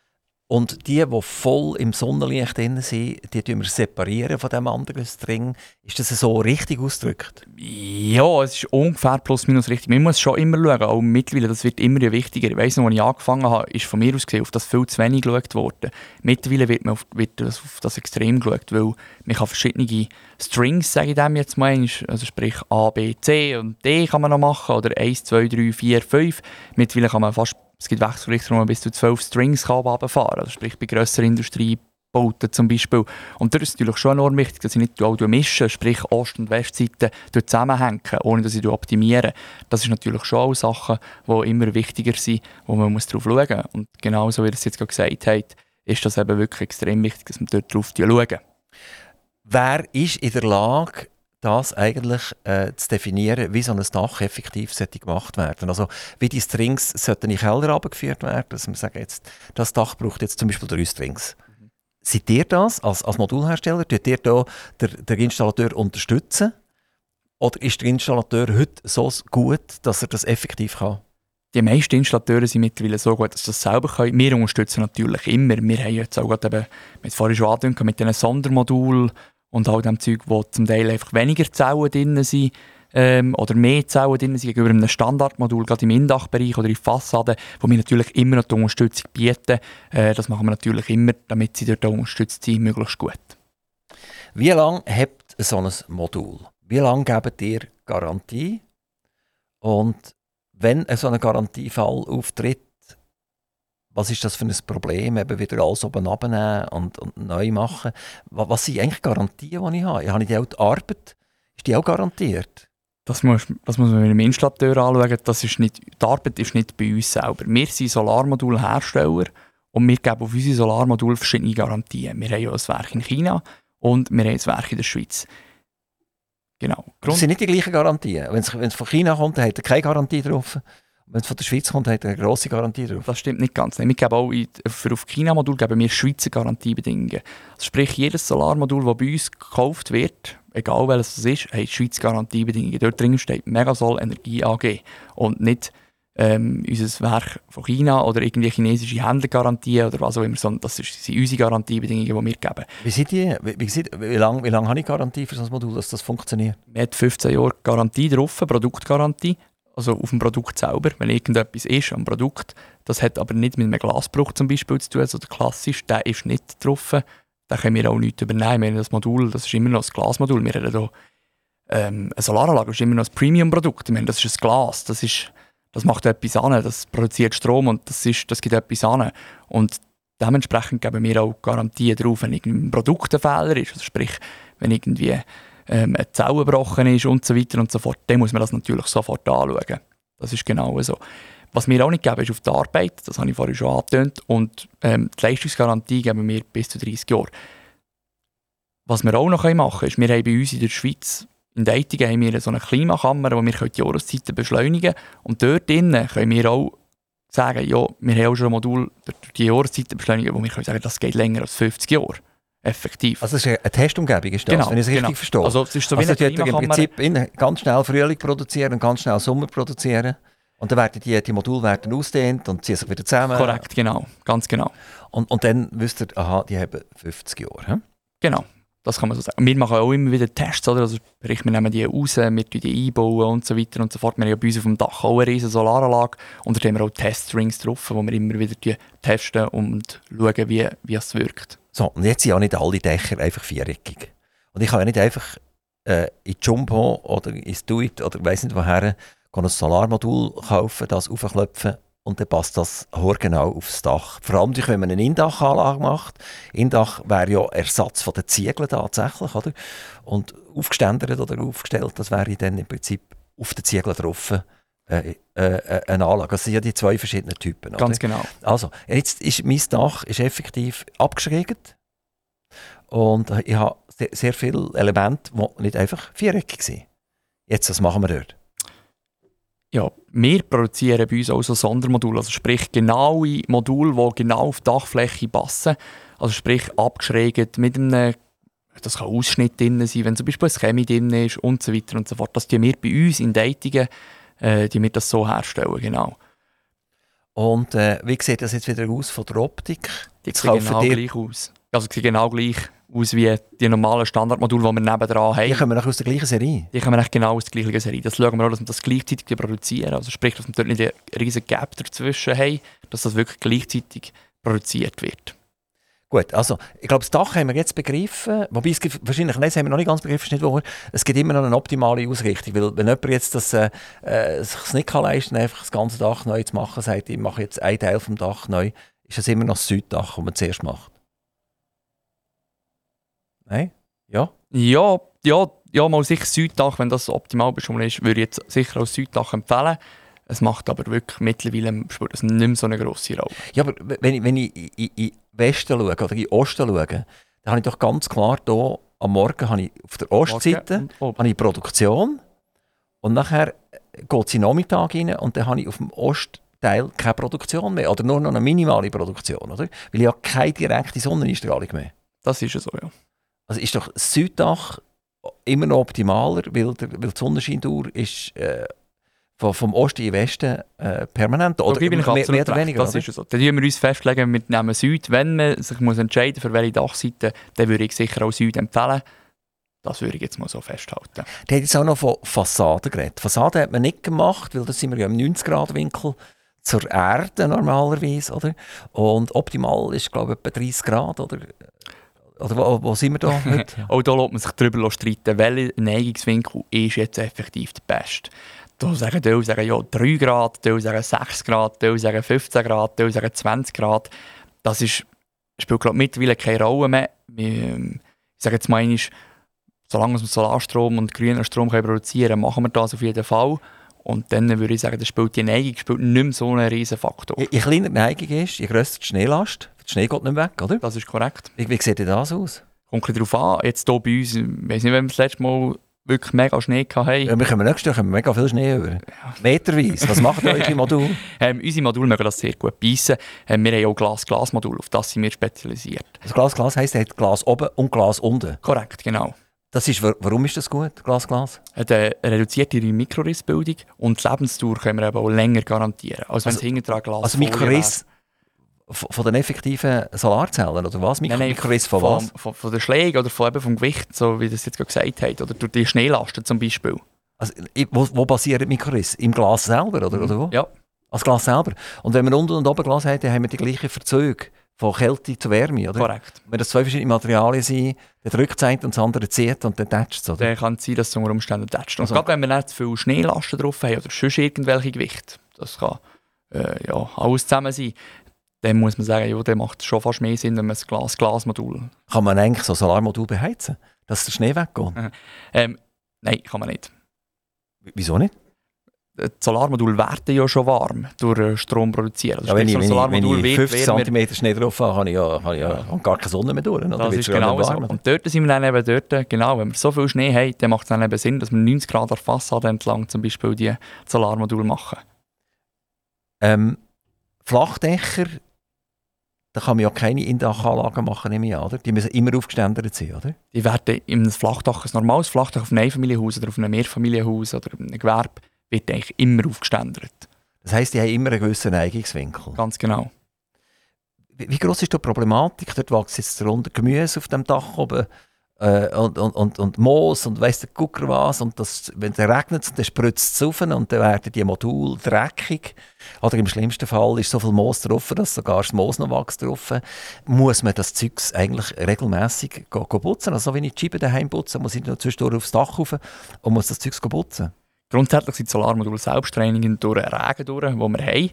und die, die voll im Sonnenlicht drin sind, die separieren wir separieren von dem anderen String. Ist das so richtig ausgedrückt? Ja, es ist ungefähr plus minus richtig. Man muss schon immer schauen, auch mittlerweile, das wird immer wichtiger. Ich weiss noch, als ich angefangen habe, ist von mir aus gesehen auf das viel zu wenig geschaut worden. Mittlerweile wird man auf, wird das, auf das extrem geschaut, weil man kann verschiedene Strings, sage ich dem jetzt mal, also sprich A, B, C und D kann man noch machen oder 1, 2, 3, 4, 5. Mittlerweile kann man fast es gibt Wechselrichter, wo man bis zu 12 Strings kann. Also sprich bei grösseren Industriebauten zum Beispiel. Und da ist es natürlich schon enorm wichtig, dass ich nicht auch mische, sprich Ost- und Westseite zusammenhängen, ohne dass ich optimiere. Das ist natürlich schon auch Sachen, die immer wichtiger sind, wo man muss darauf schauen muss. Und genauso wie es jetzt gerade gesagt habt, ist das eben wirklich extrem wichtig, dass man dort drauf schauen. Wer ist in der Lage, das eigentlich äh, zu definieren, wie so ein Dach effektiv sollte gemacht werden. Also wie die Strings sollten in den Keller abgeführt werden, dass wir sagen, jetzt, das Dach braucht jetzt zum Beispiel drei Strings. Mhm. Seid ihr das als, als Modulhersteller? Tut ihr da den, den Installateur unterstützen? Oder ist der Installateur heute so gut, dass er das effektiv kann? Die meisten Installateure sind mittlerweile so gut, dass sie das selber können. Wir unterstützen natürlich immer. Wir haben jetzt auch gerade eben, wir vorhin schon angedeutet, mit diesen Sondermodulen und all dem Zeug, wo zum Teil einfach weniger Zellen drin sind ähm, oder mehr Zellen drin sind gegenüber einem Standardmodul, gerade im Indachbereich oder in Fassaden, wo wir natürlich immer noch die Unterstützung bieten. Äh, das machen wir natürlich immer, damit sie dort unterstützt sind, möglichst gut. Wie lange habt so ein Modul? Wie lange gebt ihr Garantie? Und wenn so ein Garantiefall auftritt, was ist das für ein Problem, eben wieder alles oben abnehmen und, und neu machen. Was, was sind eigentlich Garantien, die ich habe? Habe ich die auch die Arbeit, ist die auch garantiert? Das muss, das muss man mit einem Installateur anschauen. Das ist nicht, die Arbeit ist nicht bei uns selber. Wir sind Solarmodulhersteller und wir geben auf unsere Solarmodule verschiedene Garantien. Wir haben ja ein Werk in China und wir haben ein Werk in der Schweiz. Genau. Das sind nicht die gleichen Garantien. Wenn es von China kommt, dann hat er keine Garantie drauf. Wenn es von der Schweiz kommt, hat er eine grosse Garantie drauf. Das stimmt nicht ganz. Wir geben auch für auf China-Modul geben wir Schweizer Garantiebedingungen. Also sprich, jedes Solarmodul, das bei uns gekauft wird, egal welches es ist, hat Schweizer Garantiebedingungen. Dort drin steht Megasol Energie AG und nicht ähm, unser Werk von China oder irgendwie chinesische Händlergarantie oder was auch immer, sondern das sind unsere Garantiebedingungen, die wir geben. Wie sind die? Wie, wie, wie lange wie lang habe ich Garantie für so ein Modul, dass das funktioniert? Wir haben 15 Jahre Garantie drauf, Produktgarantie also auf dem Produkt selber, wenn irgendetwas ist am Produkt. Das hat aber nicht mit einem Glasbruch zum Beispiel zu tun, also der klassisch, der ist nicht getroffen. Da können wir auch nichts übernehmen. Wir haben das Modul, das ist immer noch ein Glasmodul. Wir haben hier ähm, eine Solaranlage, das ist immer noch ein Premium-Produkt. Das ist ein Glas, das, ist, das macht etwas an, das produziert Strom und das, ist, das gibt etwas an. Und dementsprechend geben wir auch Garantien darauf, wenn ein Produkt ein Fehler ist. Also sprich, wenn irgendwie ähm, eine Zelle gebrochen ist und so weiter und so fort, dann muss man das natürlich sofort anschauen. Das ist genau so. Was wir auch nicht geben, ist auf die Arbeit, das habe ich vorhin schon angetönt, und ähm, die Leistungsgarantie geben wir bis zu 30 Jahre. Was wir auch noch machen können, ist, wir haben bei uns in der Schweiz, in Deitingen, haben wir so eine Klimakammer, wo wir die Jahreszeiten beschleunigen können. Und dort drinnen können wir auch sagen, ja, wir haben auch schon ein Modul durch die Jahreszeiten beschleunigen, wo wir können sagen, das geht länger als 50 Jahre effektiv. Also es ist eine Testumgebung, ist das, genau, wenn ich es richtig genau. verstehe? Also es ist so wie also eine im Prinzip in, ganz schnell Frühling produzieren und ganz schnell Sommer produzieren. Und dann werden die, die Module werden ausdehnt und ziehen sich wieder zusammen. Korrekt, genau. Ganz genau. Und, und dann wisst ihr, aha, die haben 50 Jahre. He? Genau. Das kann man so sagen. Wir machen auch immer wieder Tests, oder? Also sprich, wir nehmen die raus, wir die einbauen und so weiter und so fort. Wir haben ja bei uns auf dem Dach auch eine riesige Solaranlage und da haben wir auch Teststrings drauf, wo wir immer wieder testen und schauen, wie, wie es wirkt. So, und jetzt sind ja nicht alle Dächer einfach viereckig. Und ich kann ja nicht einfach äh, in Jumbo oder ins Duit oder weiss nicht woher ein Solarmodul kaufen, das aufklopfen und dann passt das genau aufs Dach. Vor allem, wenn man eine Indachanlage macht. Indach wäre ja Ersatz von den Ziegeln tatsächlich, oder? Und aufgeständert oder aufgestellt, das wäre dann im Prinzip auf den Ziegeln drauf äh, äh, äh, eine Anlage. Das sind ja die zwei verschiedenen Typen. Oder? Ganz genau. Also, jetzt ist mein Dach ist effektiv abgeschrägt und ich habe sehr, sehr viele Elemente, die nicht einfach viereckig sind. Jetzt, was machen wir dort? Ja, wir produzieren bei uns auch so Sondermodule, also sprich genaue Module, die genau auf die Dachfläche passen. Also sprich abgeschrägt mit einem das kann Ausschnitt drin sein, wenn zum Beispiel ein Chemie drin ist und so weiter und so fort. Das tun wir bei uns in Datungen äh, die wir das so herstellen, genau. Und äh, wie sieht das jetzt wieder aus von der Optik? Die sieht genau dir... gleich aus. Also sieht genau gleich aus wie die normalen Standardmodule, die wir nebendran haben. Die kommen aus der gleichen Serie? Die kommen genau aus der gleichen Serie. Das schauen wir auch, dass wir das gleichzeitig produzieren. Also sprich, dass wir dort nicht einen riesigen Gap dazwischen haben, dass das wirklich gleichzeitig produziert wird. Gut, also ich glaube, das Dach haben wir jetzt begriffen, wobei es gibt, wahrscheinlich nicht, das haben wir noch nicht ganz begriffen, nicht wahr. Es gibt immer noch eine optimale Ausrichtung, weil wenn jemand jetzt das, äh, äh, sich nicht kann leisten kann, einfach das ganze Dach neu zu machen, sagt, ich mache jetzt einen Teil vom Dach neu, ist das immer noch das Süddach, das man zuerst macht. Nein? Ja? Ja, ja, ja, mal sicher Süddach, wenn das optimal bestimmt ist, würde ich jetzt sicher auch Süddach empfehlen. Es macht aber wirklich mittlerweile nicht mehr so eine grosse Rolle. Ja, aber wenn ich, wenn ich in, in Westen schaue oder in Osten schaue, dann habe ich doch ganz klar hier am Morgen habe ich auf der Ostseite habe ich Produktion und nachher geht es in den Nachmittag rein und dann habe ich auf dem Ostteil keine Produktion mehr oder nur noch eine minimale Produktion, oder? Weil ich habe keine direkte Sonneneinstrahlung mehr. Das ist so, ja. Also ist doch das Süddach immer noch optimaler, weil, der, weil die Sonnenscheindauer ist äh, vom, vom Osten in den Westen äh, permanent. Oder bin ich mehr, mehr oder weniger. Das oder? ist so. Dann wir uns festlegen, wir nehmen Süd. Wenn man sich muss entscheiden für welche Dachseite, dann würde ich sicher auch Süd empfehlen. Das würde ich jetzt mal so festhalten. Der hat jetzt auch noch von Fassaden geredet. Fassaden hat man nicht gemacht, weil da sind wir ja im 90-Grad-Winkel zur Erde normalerweise. Oder? Und optimal ist, glaube ich, etwa 30 Grad. Oder? Oder wo, wo sind wir da (laughs) heute? auch da lässt man sich darüber streiten, welcher Neigungswinkel ist jetzt effektiv der beste. Da sagen die sagen ja 3 Grad, die sagen 6 Grad, die sagen 15 Grad, die sagen 20 Grad. Das ist, spielt glaube mittlerweile keine Rolle mehr. Ähm, ich sage jetzt mal einmal, solange wir Solarstrom und grünen Strom können produzieren können, machen wir das auf jeden Fall. Und dann würde ich sagen, das spielt die Neigung spielt nicht mehr so einen riesen Faktor. Je, je kleiner die Neigung ist, je grösser die Schneelast. Der Schnee geht nicht weg, oder? Das ist korrekt. Wie, wie sieht das aus? Kommt darauf an. Jetzt hier bei uns, ich weiß nicht, wenn wir das letzte Mal wirklich mega Schnee hatten. Ja, wir kommen nächstes Jahr mega viel Schnee über. Ja. Meterweise. Was macht eure Modul? (laughs) ähm, unsere Module mögen das sehr gut beißen. Ähm, wir haben auch Glas-Glas-Modul, auf das sind wir spezialisiert. Also Glas-Glas heisst, es hat Glas oben und Glas unten? Korrekt, genau. Das ist, warum ist das gut, Glas-Glas? Hat eine reduzierte Mikrorissbildung und die Lebensdauer können wir aber auch länger garantieren, als wenn also, es hinten dran Glas Also Mikroriss von den effektiven Solarzellen oder was? Mikro nein, nein, von, was? Von, von, den Schlägen oder von, eben vom Gewicht, so wie das jetzt gesagt hat, oder durch die Schneelasten zum Beispiel. Also, wo, wo basiert Mikroriss? Im Glas selber oder, oder wo? Ja. Als Glas selber. Und wenn wir unten und oben Glas haben, dann haben wir die gleichen Verzüge von Kälte zu Wärme, oder? Korrekt. Wenn das zwei verschiedene Materialien sind, dann drückt es und das andere zieht und dann tätscht es, oder? Dann kann es sein, dass es unter Umständen tätscht. Und also, gerade wenn wir nicht zu viele Schneelasten drauf haben oder sonst irgendwelche Gewichte, das kann äh, ja, alles zusammen sein, dann muss man sagen, ja, der macht schon fast mehr Sinn, wenn man ein Glas-Glas-Modul... Kann man eigentlich so ein Solarmodul beheizen, dass der Schnee weggeht? ähm, nein, kann man nicht. Wieso nicht? Die Solarmodule werden ja schon warm durch äh, Strom produzieren. Also ja, wenn, ich, wenn, wenn ich 50 cm Schnee drauf habe, habe ich ja, habe ich ja gar keine Sonne mehr durch. Oder? Das ist genau so. Und dort sind wir dann eben dort, genau, wenn wir so viel Schnee haben, dann macht es dann eben Sinn, dass wir 90 Grad der Fassade entlang zum Beispiel die Solarmodule machen. Ähm, Flachdächer da kann man ja keine Indachanlagen machen, nehme ich oder? Die müssen immer aufgeständert sein, oder? Die werden im Flachdach, ein normales Flachdach auf einem Einfamilienhaus oder auf einem Mehrfamilienhaus oder einem Gewerbe, wird eigentlich immer aufgeständert. Das heisst, die haben immer einen gewissen Neigungswinkel? Ganz genau. Wie, wie groß ist die Problematik? Dort wächst jetzt darunter Gemüse auf dem Dach oben äh, und, und, und, und Moos und weiss der Gucker was. Und das, wenn es regnet, dann spritzt es auf und dann werden die Module dreckig. Oder im schlimmsten Fall ist so viel Moos drauf, dass sogar das Moos noch wächst drauf. Muss man das Zeug eigentlich regelmässig putzen? Also wenn ich die Scheibe daheim putze, muss ich noch zwischendurch aufs Dach rauf und muss das Zeug putzen? Grundsätzlich sind Solarmodule Selbstreinigungen durch den Regen durch, den wir haben.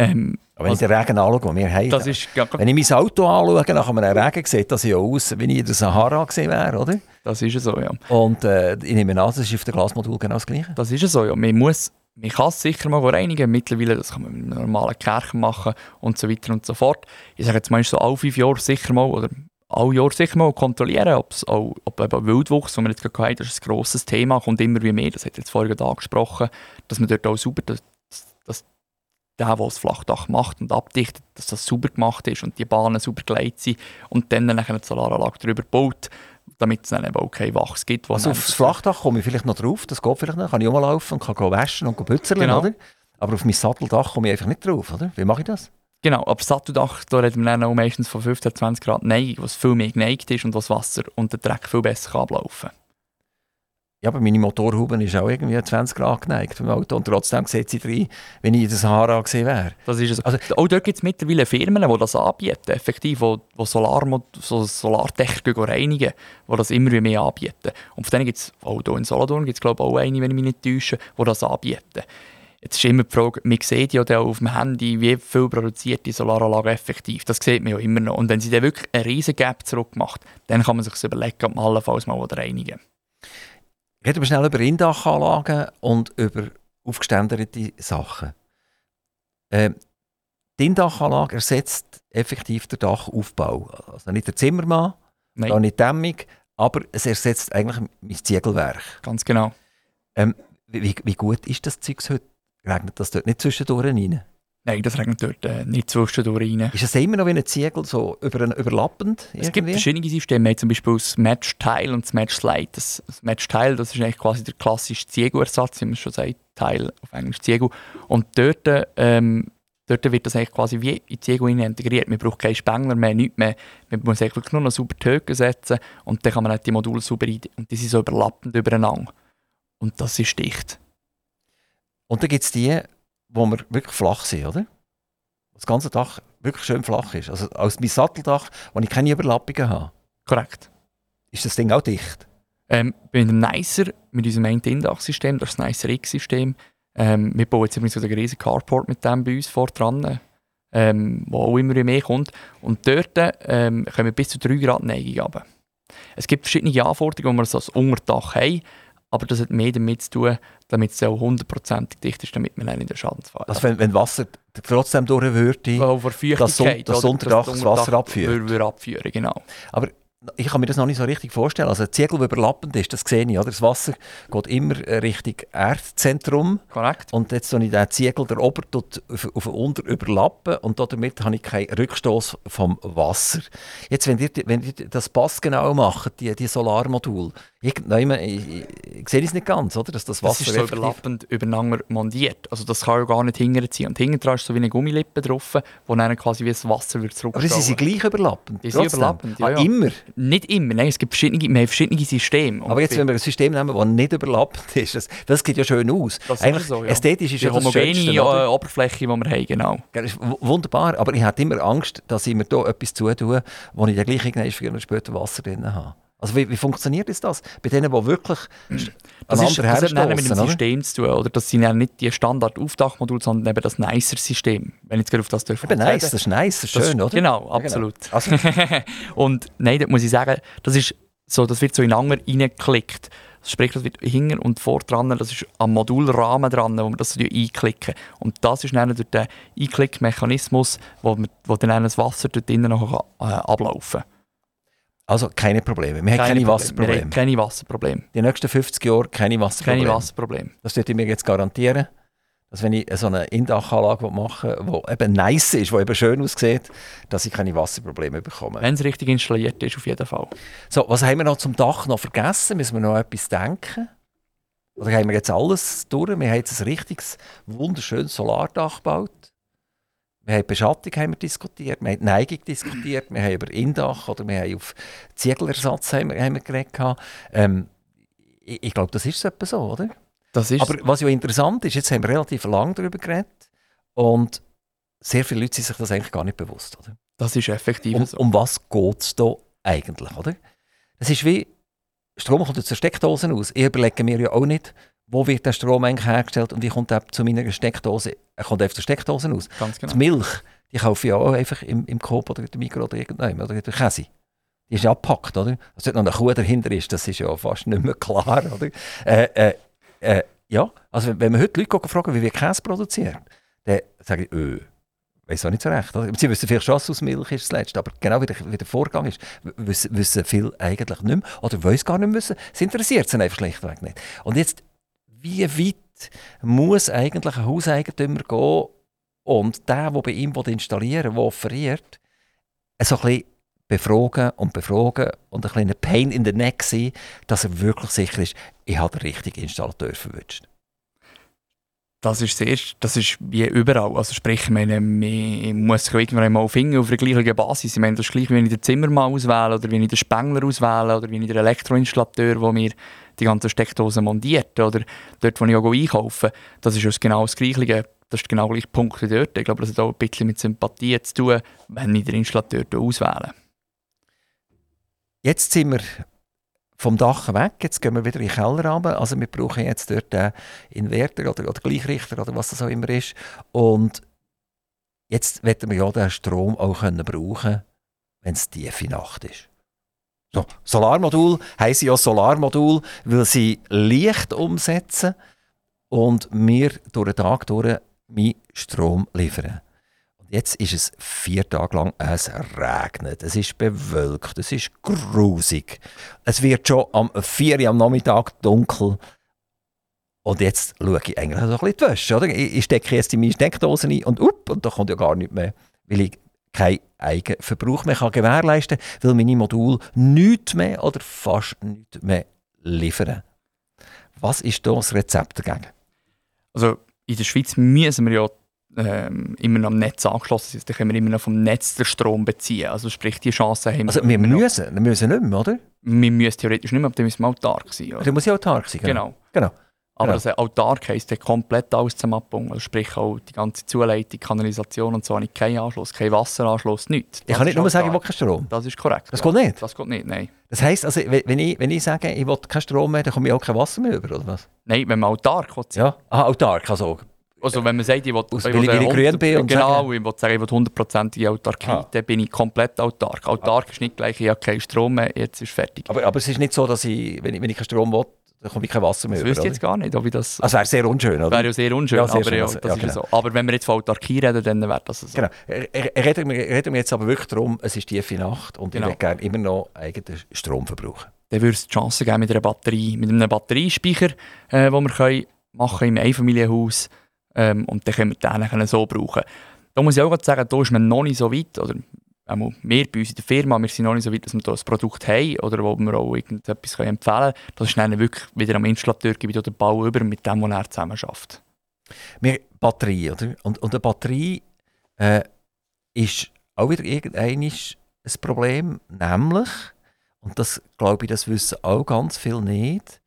Ähm, wenn also, ich den Regen anschaue, den wir haben, das ist, ja, wenn ich mein Auto anschaue, nach einem Regen sieht das ja aus, wie ich in der Sahara gesehen wäre, oder? Das ist so, ja. Und äh, ich nehme an, das ist auf dem Glasmodul genau das Gleiche. Das ist so, ja. Man, muss, man kann es sicher mal reinigen. Mittlerweile das kann man mit einem normalen Kerchen machen und so weiter und so fort. Ich sage jetzt mal so alle fünf Jahre sicher mal, oder alle Jahre sicher mal kontrollieren, ob's auch, ob eben Wildwuchs, was wir jetzt gerade hatten, das ist ein grosses Thema, kommt immer wie mehr, das hat jetzt vorhin angesprochen, dass man dort auch sauber, der, der das Flachdach macht und abdichtet, dass das sauber gemacht ist und die Bahnen sauber geleitet sind und dann nachher eine Solaranlage darüber baut, damit es dann eben auch kein Wachs gibt. Also auf das Flachdach komme ich vielleicht noch drauf, das geht vielleicht noch, kann ich auch mal laufen und kann waschen und putzern, genau. oder? Aber auf mein Satteldach komme ich einfach nicht drauf, oder? Wie mache ich das? Genau, aber Satteldach, da reden wir dann meistens von 15, 20 Grad Neigung, was viel mehr geneigt ist und was Wasser und der Dreck viel besser kann ablaufen Ja, aber meine Motorhaube ist auch irgendwie 20 Grad geneigt beim Auto und trotzdem sieht sie rein, wenn ich in der Sahara gesehen wäre. Das ist es. Also, auch dort gibt es mittlerweile Firmen, die das anbieten, effektiv, wo, wo Solar, so Solartechnik reinigen, die das immer mehr anbieten. Und von denen gibt es, auch hier in Solothurn gibt es glaube auch eine, wenn ich mich nicht täusche, die das anbieten. Jetzt ist immer die Frage, man sieht ja auf dem Handy, wie viel produziert die Solaranlage effektiv. Das sieht man ja immer noch. Und wenn sie dann wirklich einen riesen Gap zurückmacht, dann kann man sich überlegen, ob man allenfalls mal reinigen Reden wir schnell über Indachanlagen und über aufgeständerte Sachen. Ähm, die Indachanlage ersetzt effektiv den Dachaufbau. Also nicht der Zimmermann, Nein. auch nicht Dämmung, aber es ersetzt eigentlich mein Ziegelwerk. Ganz genau. Ähm, wie, wie, gut ist das Zeug heute? Regnet das dort nicht zwischendurch rein? Nein, das regnet dort äh, nicht zwischendurch rein. Ist es immer noch wie ein Ziegel, so über, überlappend? Irgendwie? Es gibt verschiedene Systeme. Zum Beispiel das Match-Teil und das Match-Slide. Das, das Match-Teil das ist eigentlich quasi der klassische Ziegelersatz, wie man schon sagt, Teil auf Englisch Ziegel. Und dort, ähm, dort wird das eigentlich quasi wie in die Ziegel integriert. Man braucht keinen Spengler mehr, nichts mehr. Man muss eigentlich nur noch sauber die Höhe setzen und dann kann man die Module sauber rein. Und die sind so überlappend übereinander. Und das ist dicht. Und dann gibt es die, wo wir wirklich flach sind, oder? Das ganze Dach wirklich schön flach ist. Also als mein Satteldach, wo ich keine Überlappungen habe. Korrekt. Ist das Ding auch dicht? Ähm, bei einem Nicer, mit unserem Main-Indach-System, das Nicer X-System, ähm, wir bauen jetzt übrigens so einen riesigen Carport mit dem bei uns vor dran, ähm, wo auch immer mehr kommt. Und dort ähm, können wir bis zu 3 Grad Neigung haben. Es gibt verschiedene Anforderungen, die wir so als Unterdach haben, aber das hat mehr damit zu tun, damit es auch hundertprozentig dicht ist, damit man nicht in den Schadensfall Also wenn, wenn Wasser trotzdem durch würde, das, das, das Unterdach das Wasser abführen. Würde abführen, genau. Aber ich kann mir das noch nicht so richtig vorstellen. Also ein Ziegel, der überlappend ist, das sehe ich. Oder? Das Wasser geht immer Richtung Erdzentrum. Korrekt. Und jetzt tue ich den Ziegel, der ober auf, auf den unter überlappen und damit habe ich keinen Rückstoß vom Wasser. Jetzt, wenn ihr, wenn ihr das passgenau macht, die, die Solarmodule, irgendwann, ich, ich, ich sehe es nicht ganz, oder? dass das Wasser Das ist so überlappend übereinander montiert. Also das kann ja gar nicht hinterziehen. Und hinten ist so wie eine Gummilippe drauf, wo dann quasi wie das Wasser wird Aber sie sind gleich überlappend? Die sind überlappend, ja, ja. Immer? Nicht immer, nein, es gibt verschiedene, wir haben verschiedene Systeme. Aber jetzt, wenn wir ein System nehmen, das nicht überlappend ist, das, das sieht ja schön aus. Das Eigentlich, so, ja. Ästhetisch ist die ja das homogene Schönste, Oberfläche, die wir haben, genau. Ist wunderbar, aber ich hatte immer Angst, dass ich mir hier etwas zutue, wo ich dann gleich irgendwann oder später Wasser drin habe. Also wie, wie funktioniert das, das? Bei denen, die wirklich das ist, das hat mit dem System zu tun, oder? Das sind ja nicht die Standard-Aufdachmodule, sondern eben das Nicer-System. Wenn ich jetzt auf das dürfen. Eben nice, das ist nice, das ist schön, das, oder? Genau, absolut. Ja, genau. (laughs) Also. (laughs) und nein, da muss ich sagen, das ist so, das wird so in Anger reingeklickt. Sprich, das wird hinten und vor dran, das ist am Modulrahmen dran, wo wir das so einklicken. Und das ist dann durch den Einklickmechanismus, wo, wo dann das Wasser dort drinnen noch äh, ablaufen kann. Also keine Probleme. Wir haben keine, keine Wasserprobleme. Wir haben keine Wasserprobleme. Die nächsten 50 Jahre keine Wasserprobleme. Keine Wasserprobleme. Das würde ich mir jetzt garantieren. Dass wenn ich so eine Indachanlage mache, die eben nice ist, die eben schön aussieht, dass ich keine Wasserprobleme bekomme. Wenn es richtig installiert ist, auf jeden Fall. So, was haben wir noch zum Dach noch vergessen? Müssen wir noch etwas denken? Oder haben wir jetzt alles durch? Wir haben jetzt ein richtiges, wunderschönes Solardach gebaut. Wir haben Beschattung haben wir diskutiert, wir haben Neigung diskutiert, wir haben über Indach oder wir haben auf Ziegelersatz haben wir, haben wir geredet. Ähm, ich, ich glaube, das ist so so, oder? Das ist Aber was ja interessant ist, jetzt haben wir relativ lange darüber geredet und sehr viele Leute sind sich das eigentlich gar nicht bewusst, oder? Das ist effektiv um, so. Um was geht es da eigentlich, oder? Es ist wie, Strom kommt aus der Steckdose aus. Ich überlege mir ja auch nicht, wo wird der Strom eigentlich hergestellt und wie kommt er zu meiner Steckdose? Er kommt auf der Steckdose aus. Ganz genau. Die Milch, die kaufe ich auch einfach im, im Coop oder in der Mikro oder irgendwann oder in der Käse. Die ist ja abgepackt, oder? Dass dort noch eine Kuh dahinter ist, das ist ja fast nicht mehr klar, oder? Äh, äh, äh, ja, also wenn man heute Leute fragen, wie wir Käse produzieren, dann sage ich, öh, weiß auch nicht so recht. Oder? Sie wissen vielleicht schon, dass aus Milch ist das Letzte, aber genau wie der, wie der Vorgang ist, wissen, wissen viele eigentlich nicht mehr oder wollen es gar nicht wissen. Es interessiert sie einfach schlichtweg nicht. Und jetzt wie weit muss eigentlich ein Hauseigentümer gehen und der, der bei ihm installieren will, der offeriert, so ein bisschen befragen und befragen und ein kleiner Pain in the Neck sein, dass er wirklich sicher ist, ich habe den richtigen Installateur verwünscht. Das ist sehr, das ist wie überall. Also sprich, meine, man muss sich irgendwann mal finden auf der gleichen Basis. Ich meine, das ist gleich, wenn ich den Zimmermann auswähle oder wenn ich den Spengler auswähle oder wenn ich den Elektroinstallateur, der mir die ganzen Steckdosen montiert oder dort, wo ich auch einkaufe, das ist genau das Gleiche. Das ist genau der gleiche Punkt wie dort. Ich glaube, das hat auch ein bisschen mit Sympathie zu tun, wenn ich den Installateur auswähle. Jetzt sind wir vom Dach weg, jetzt gehen wir wieder in den Keller runter. Also wir brauchen jetzt dort einen Inverter oder, oder Gleichrichter oder was das auch immer ist. Und jetzt werden wir ja den Strom auch können brauchen wenn es tiefe Nacht ist. So, Solarmodul heißen ja Solarmodul, weil sie Licht umsetzen und mir durch den Tag durch meinen Strom liefern. Und jetzt ist es vier Tage lang, es regnet, es ist bewölkt, es ist grusig. Es wird schon am 4 Uhr am Nachmittag dunkel. Und jetzt schaue ich eigentlich so ein bisschen die Wäsche. Oder? Ich stecke jetzt in meine Steckdose ein und up, und da kommt ja gar nichts mehr, weil ich keinen Eigenverbrauch mehr kann gewährleisten kann, weil meine Module nichts mehr oder fast nichts mehr liefern. Was ist da das Rezept dagegen? Also in der Schweiz müssen wir ja ähm, immer noch am Netz angeschlossen sind. Da können wir immer noch vom Netz den Strom beziehen. Also sprich, die Chance haben also wir. Also wir müssen, wir müssen nicht mehr, oder? Wir müssen theoretisch nicht mehr, aber dann müssen wir autark sein. Oder? Dann muss ja autark sein, genau. genau. genau. Aber genau. also autark heisst komplett alles zum Abbauen. Also sprich auch die ganze Zuleitung, Kanalisation und so habe ich keinen Anschluss, keinen Wasseranschluss, nichts. ich kann nicht nur sagen, ich will keinen Strom. Das ist korrekt. Das ja. geht nicht? Das geht nicht, nein. Das heisst, also, wenn, ich, wenn ich sage, ich will keinen Strom mehr, dann komme ich auch kein Wasser mehr über, oder was? Nein, wenn man autark will. Ja, ah, autark, also... Also wenn man sagt, ich will, ich will, ich grün bin und Genau, sagen. ich will sagen, ich will 100% Autarkie, ah. dann bin ich komplett autark. Autark ah. ist nicht gleich, ich habe keinen Strom mehr, jetzt ist fertig. Aber, aber es ist nicht so, dass ich, wenn ich, wenn ich keinen Strom will, da komme ich kein Wasser mehr Das wüsste ich jetzt gar nicht, ob ich das... Also wäre sehr unschön, oder? Wäre ja sehr unschön, ja, sehr aber, schön, ja, das ja, genau. so. aber wenn wir jetzt von Autarkie reden, dann wäre das so. Genau. Reden wir, reden wir jetzt aber wirklich darum, es ist tiefe Nacht und genau. ich würde gerne immer noch eigenen Strom verbrauchen. Dann würde es die Chance geben mit einer Batterie, mit einem Batteriespeicher, äh, wo wir können machen im Einfamilienhaus ähm, und dann können wir den so brauchen. Da muss ich auch sagen, da ist man noch nicht so weit, oder auch wir bei uns in der Firma, wir sind noch nicht so weit, dass wir da ein Produkt haben oder wo wir auch irgendetwas empfehlen können. Das ist dann wirklich wieder am Installateur wieder der Bau über mit dem, was er zusammen schafft. Wir Batterie, oder? Und, und eine Batterie äh, ist auch wieder irgendein ein Problem, nämlich, und das glaube ich, das wissen auch ganz viele nicht,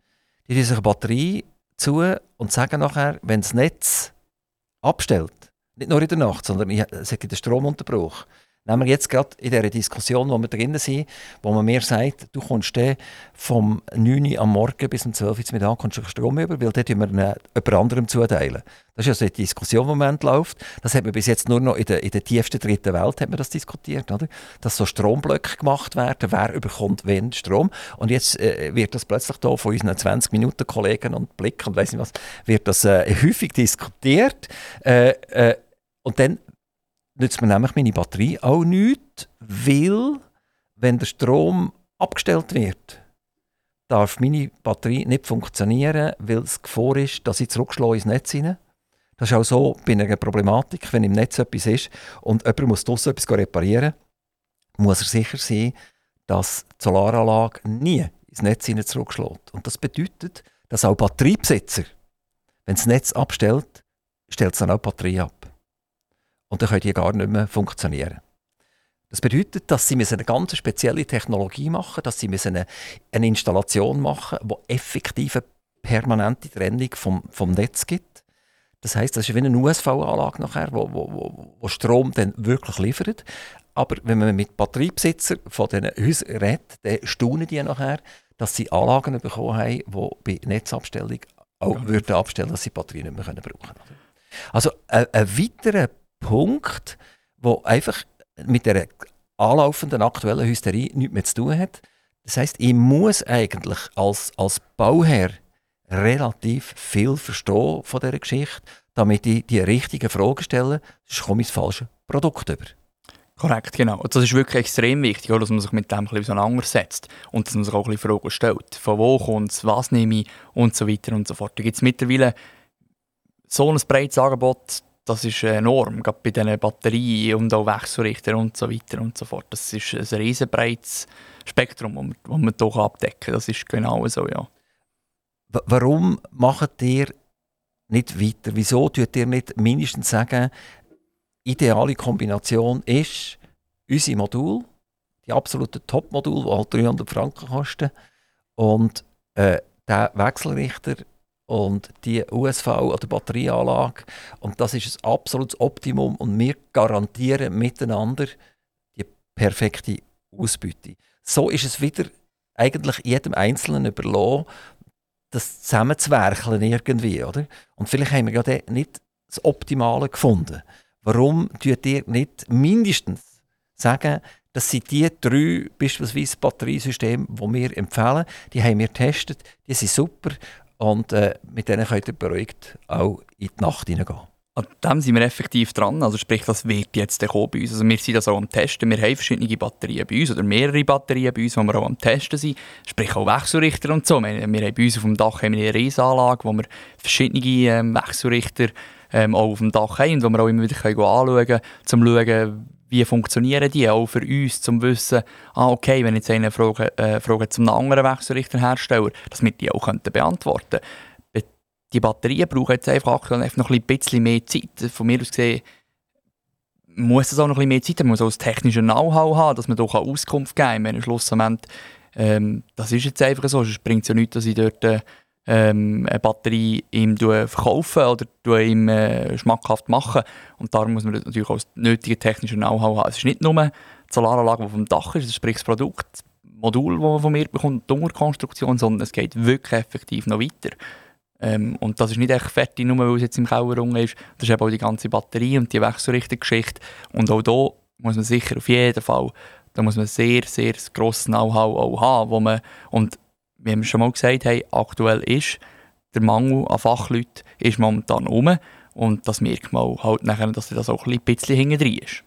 die sich eine Batterie zu und sagen nachher, wenn das Netz abstellt, nicht nur in der Nacht, sondern es gibt einen Stromunterbruch, Nehmen wir jetzt gerade in dieser Diskussion, wo wir drin sind, wo man mir sagt, du kommst vom 9 Uhr am Morgen bis um 12 Uhr Mittag kommst du Strom über, weil dort wir jemand anderem zuteilen. Das ist also die Diskussion, die im Moment läuft. Das hat man bis jetzt nur noch in der, in der tiefsten dritten Welt hat man das diskutiert, oder? dass so Stromblöcke gemacht werden, wer überkommt wen Strom. Und jetzt äh, wird das plötzlich da von unseren 20 Minuten Kollegen und Blick und weiss nicht was, wird das äh, häufig diskutiert. Äh, äh und dann nützt mir nämlich meine Batterie auch nichts, weil, wenn der Strom abgestellt wird, darf meine Batterie nicht funktionieren, weil es Gefahr ist, dass ich zurückschlage ins Netz hinein. Das ist auch so bei einer Problematik, wenn im Netz etwas ist und jemand muss draussen etwas reparieren, muss er sicher sein, dass die Solaranlage nie ins Netz hinein zurückschlägt. Und das bedeutet, dass auch Batteriebesitzer, wenn das Netz abstellt, stellt es dann auch die Batterie ab und dann können die gar nicht mehr funktionieren. Das bedeutet, dass sie eine ganz spezielle Technologie machen dass sie eine, eine Installation machen die effektive permanente Trennung vom, vom Netz gibt. Das heißt, das ist wie eine USV-Anlage nachher, wo, wo, wo, Strom dann wirklich liefert. Aber wenn man mit Batteriebesitzern von diesen Häusern redet, dann staunen die nachher, dass sie Anlagen bekommen haben, die bei Netzabstellung auch ja. würden abstellen, dass sie Batterien nicht mehr brauchen können. Also ein, ein weiterer Punkt, wo einfach mit der anlaufenden aktuellen Hysterie nichts mehr zu tun hat. Das heißt, ich muss eigentlich als, als Bauherr relativ viel verstehen von dieser Geschichte, damit ich die richtigen Fragen stelle, sonst komme ich das falsche Produkt über. Korrekt, genau. Und das ist wirklich extrem wichtig, dass man sich mit dem ein bisschen auseinandersetzt und dass man sich auch ein bisschen Fragen stellt. Von wo kommt es, was nehme ich und so weiter und so fort. Da gibt es mittlerweile so ein breites Angebot, das ist enorm, gerade bei diesen Batterien und auch Wechselrichter und so weiter und so fort. Das ist ein riesenbreites Spektrum, das man, das hier abdecken kann. Das ist genau so, ja. Warum macht ihr nicht weiter? Wieso tut ihr nicht mindestens sagen, ideale Kombination ist unser Modul, die absolute Top-Modul, die halt 300 Franken kosten, und äh, der Wechselrichter und die USV oder Batterieanlage und das ist ein absolutes Optimum und wir garantieren miteinander die perfekte Ausbeute. So ist es wieder eigentlich jedem Einzelnen überlassen, das zusammenzuwerkeln irgendwie, oder? Und vielleicht haben wir ja nicht das Optimale gefunden. Warum tut ihr nicht mindestens sagen, das sind die drei beispielsweise Batteriesysteme, die wir empfehlen. Die haben wir getestet, die sind super und äh, mit denen könnt ihr beruhigt auch in die Nacht hineingehen. An dem sind wir effektiv dran. Also sprich, das wird jetzt bei uns. Also wir sind das auch am Testen. Wir haben verschiedene Batterien bei uns oder mehrere Batterien bei uns, die wir auch am Testen sind. Sprich auch Wechselrichter und so. Wir, haben bei uns auf dem Dach haben wir eine Riesenanlage, wo wir verschiedene ähm, Wechselrichter ähm, auch auf dem Dach haben und wo wir auch immer wieder anschauen können, um zu schauen, wie funktionieren die, auch für uns, zum zu wissen, ah, okay, wenn jetzt einer fragt, äh, fragt zum anderen Wechselrichterhersteller, dass wir die auch könnten beantworten könnten. Die Batterien brauchen jetzt einfach noch ein bisschen mehr Zeit. Von mir aus gesehen muss es auch noch ein bisschen mehr Zeit haben, man muss auch das technische Know-how haben, dass man da Auskunft geben kann. Wenn Schlussendlich, ähm, das ist jetzt einfach so, es bringt ja nichts, dass ich dort äh, ähm, eine Batterie ihm verkaufen oder ihm äh, schmackhaft machen. Und darum muss man natürlich auch das nötige technische Know-how haben. Es ist nicht nur die Solaranlage, die vom Dach ist, sprich das Produkt, das Modul, das man von mir bekommt, die Unterkonstruktion, sondern es geht wirklich effektiv noch weiter. Ähm, und das ist nicht echt fertig, nur weil es jetzt im Keller ist. Das ist eben auch die ganze Batterie und die Wechselrichtergeschichte. Und auch da muss man sicher auf jeden Fall, da muss man sehr, sehr grosses Know-how haben, wo man, und wir schon mal gesagt haben, aktuell ist, der Mangel an Fachleuten ist momentan um. Und das merkt man halt nachher, dass das auch ein bisschen hinten ist.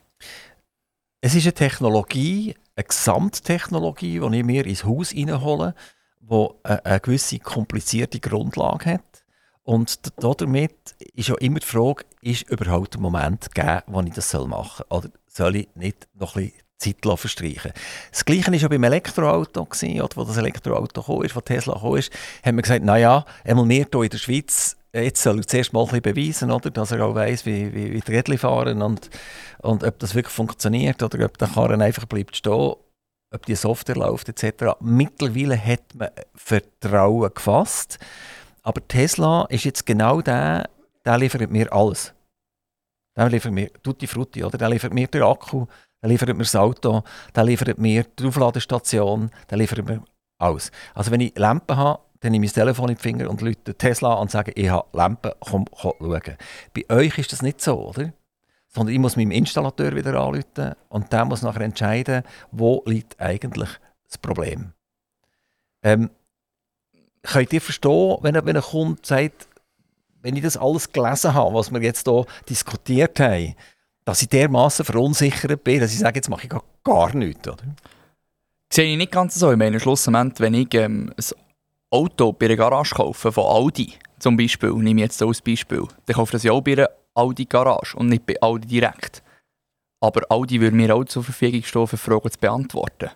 Es ist eine Technologie, eine Gesamttechnologie, die ich mir ins Haus reinhole, die eine gewisse komplizierte Grundlage hat. Und damit ist ja immer die Frage, ist überhaupt der Moment gegeben, wo ich das machen soll? Oder soll ich nicht noch ein Zeit verstreichen Das Gleiche war ja beim Elektroauto, gewesen, oder, wo das Elektroauto kam, ist, wo Tesla kam, ist, haben wir gesagt, naja, einmal wir hier in der Schweiz, jetzt soll er zuerst mal beweisen, oder, dass er auch weiss, wie, wie, wie die Rädchen fahren und, und ob das wirklich funktioniert oder ob der Karren einfach bleibt stehen, ob die Software läuft etc. Mittlerweile hat man Vertrauen gefasst, aber Tesla ist jetzt genau der, der liefert mir alles. Der liefert mir Tutti Frutti, oder? Der liefert mir den Akku, der liefert mir das Auto, der liefert mir die Aufladestation, der liefert mir alles. Also wenn ich Lampen habe, dann nehme ich das Telefon in die Finger und Leute Tesla und sage, ich habe Lampen, komm, komm schauen. Bei euch ist das nicht so, oder? Sondern ich muss meinem Installateur wieder anrufen und der muss nachher entscheiden, wo liegt eigentlich das Problem. Ähm, könnt ihr verstehen, wenn, wenn ein Kunde sagt, wenn ich das alles gelesen habe, was wir jetzt hier diskutiert haben, dass ich dermaßen verunsichert bin, dass ich sage, jetzt mache ich gar nichts. Oder? Sehe ich nicht ganz so. Ich meine, schlussendlich, wenn ich ähm, ein Auto bei einer Garage kaufe, von Audi zum Beispiel, nehme ich jetzt als Beispiel, dann kaufe ich das ja auch bei einer Audi-Garage und nicht bei Audi direkt. Aber Audi würde mir auch zur Verfügung stehen, für Fragen zu beantworten.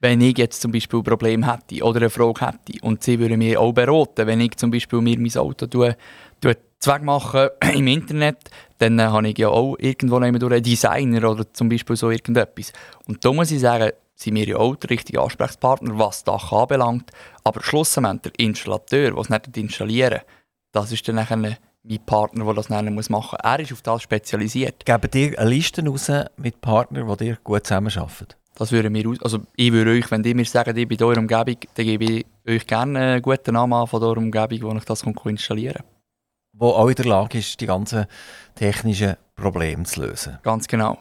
Wenn ich jetzt zum Beispiel ein Problem hätte oder eine Frage hätte und sie würden mir auch beraten, wenn ich zum Beispiel mir mein Auto tue, tue Zweck machen im Internet, dann habe ich ja auch irgendwo durch einen Designer oder zum Beispiel so irgendetwas. Und da muss ich sagen, sind wir ja auch der richtige Ansprechpartner, was das anbelangt. Aber schlussendlich der Installateur, der es nicht installieren das ist dann nachher mein Partner, der das machen muss. Er ist auf das spezialisiert. Geben dir eine Liste raus mit Partnern, die dir gut zusammenarbeiten? Das würde mir aus also ich würde euch, wenn ihr mir sagt, ich bin in eurer Umgebung, dann gebe ich euch gerne einen guten Namen von eurer Umgebung, wo ich das installieren kann wo auch in der Lage ist, die ganzen technischen Probleme zu lösen. Ganz genau.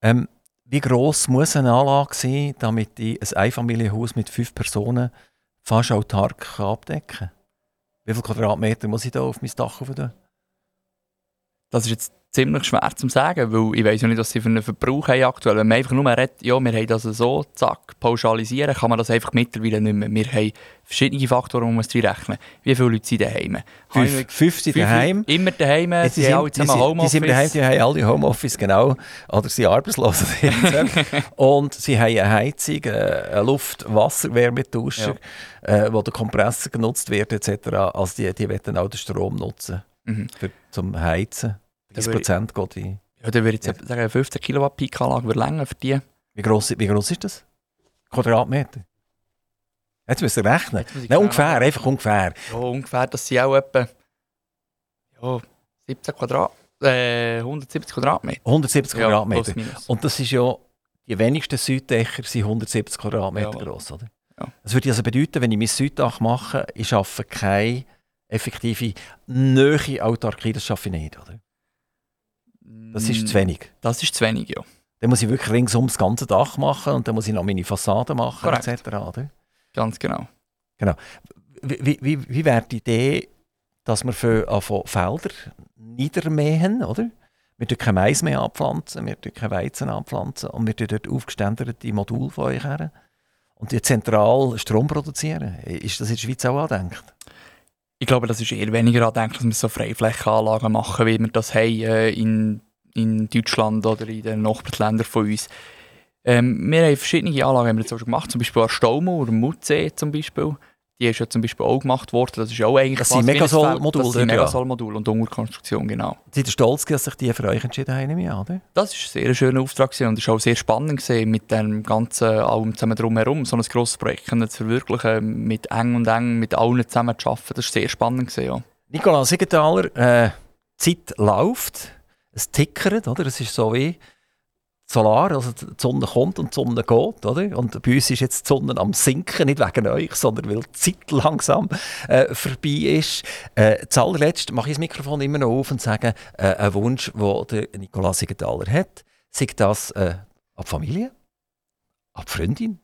Ähm, wie groß muss eine Anlage sein, damit ich ein Einfamilienhaus mit fünf Personen fast autark abdecken kann? Wie viele Quadratmeter muss ich da auf mein Dach tun? Das ist jetzt ziemlich schwer zu sagen, weil ich weiß ja nicht, was sie für einen Verbrauch haben aktuell. Wenn man einfach nur redet, ja, wir haben das so, zack, pauschalisieren, kann man das einfach mittlerweile nicht mehr. Wir haben verschiedene Faktoren, die man drin rechnen Wie viele Leute sind daheim? Fünf, fünf sind daheim. Immer daheim, Jetzt sie haben alle zusammen Homeoffice. Die sind daheim, die haben alle Homeoffice, genau. Oder sie sind arbeitslos. (laughs) und sie haben eine Heizung, äh, eine Luft-Wasser-Wärmetauscher, ja. äh, wo der Kompressor genutzt wird, etc. Also die, die wollen auch den Strom nutzen, mhm. für, zum Heizen. 30 Prozent geht in. Ja, dann würde ich jetzt sagen, 15 Kilowatt Peak-Anlage würde länger für die. Wie groß, wie groß ist das? Quadratmeter? Jetzt müsst ihr rechnen. Nein, ungefähr, einfach ungefähr. Ja, ungefähr, das sind auch etwa ja, 17 Quadrat, äh, 170 Quadratmeter. 170 Ja, Quadratmeter. Und das ist ja, die wenigsten Süddächer sind 170 Quadratmeter Ja. groß, oder? Ja. Das würde also bedeuten, wenn ich mein Süddach mache, ich schaffe keine effektive Nähe Autarkie, das schaffe ich nicht, oder? Das ist Mm, zu wenig. Das ist zu wenig, ja. Dann muss ich wirklich ringsum das ganze Dach machen und dann muss ich noch meine Fassade machen, Korrekt. etc. Oder? Ganz genau. Wie, wie, wie, wie wäre die Idee, dass wir für von Felder niedermähen, oder? Wir tun kein Mais mehr anpflanzen, wir tun kein Weizen anpflanzen und wir tun dort aufgeständerte Module von euch her und die zentral Strom produzieren. Ist das in der Schweiz auch angedenkt? Ich glaube, das ist eher weniger andenkt, dass wir so Freiflächenanlagen machen, wie wir das haben äh, in, in Deutschland oder in den Nachbarländern von uns. Ähm, wir haben verschiedene Anlagen haben wir jetzt auch schon gemacht, zum Beispiel an Staumauer, Mutsee zum Beispiel. Die ist ja zum Beispiel auch gemacht worden. Das ist auch eigentlich Das sind Megasol-Module. Das sind. Megasol-Module und Unterkonstruktion, genau. Seid ihr stolz, dass sich die für euch entschieden haben, nehme oder? Das war ein sehr schöner Auftrag gewesen und es war auch sehr spannend gewesen, mit dem ganzen allem zusammen drumherum, so ein grosses Projekt zu verwirklichen, mit eng und eng, mit allen zusammen zu arbeiten. Das war sehr spannend. Gewesen, ja. Nikolaus Siegenthaler, äh, die Zeit läuft, es tickert, oder? Es ist so wie Solar, also die Sonne kommt und die Sonne geht, oder? Und bei uns ist jetzt die Sonne am Sinken, nicht wegen euch, sondern weil die Zeit langsam äh, vorbei ist. Äh, zuallerletzt mache ich das Mikrofon immer noch auf und sage, äh, ein Wunsch, den Nikolaus Siegenthaler hat, sei das äh, die Familie, an die Freundin,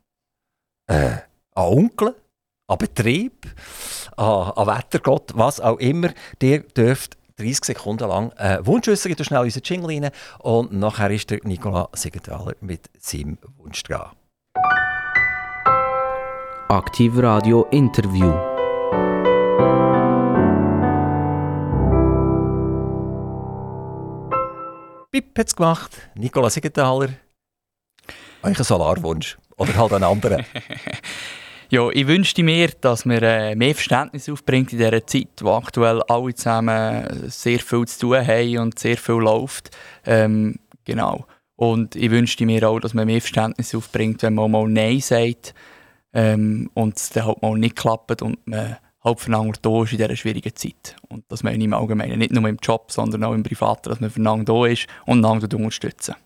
äh, an Onkel, an Betrieb, an, an Wettergott, was auch immer. Ihr dürft 30 Sekunden lang äh, Wunsch äußern, geht schnell unseren Jingle rein und nachher ist der Nicola Siegenthaler mit seinem Wunsch dran. Aktiv Radio Interview. Pip hat es gemacht, Nicola Siegenthaler. Euch ein Solarwunsch oder halt einen anderen. (laughs) Ja, ich wünschte mir, dass wir äh, mehr Verständnis aufbringt in dieser Zeit, wo aktuell alle zusammen sehr viel zu tun haben und sehr viel läuft. Ähm, genau. Und ich wünschte mir auch, dass man mehr Verständnis aufbringt, wenn man mal Nein sagt ähm, und es dann halt mal nicht klappt und man halt voneinander da ist in dieser schwierigen Zeit. Und dass man im Allgemeinen, nicht nur im Job, sondern auch im Privaten, dass man voneinander da ist und einander unterstützen.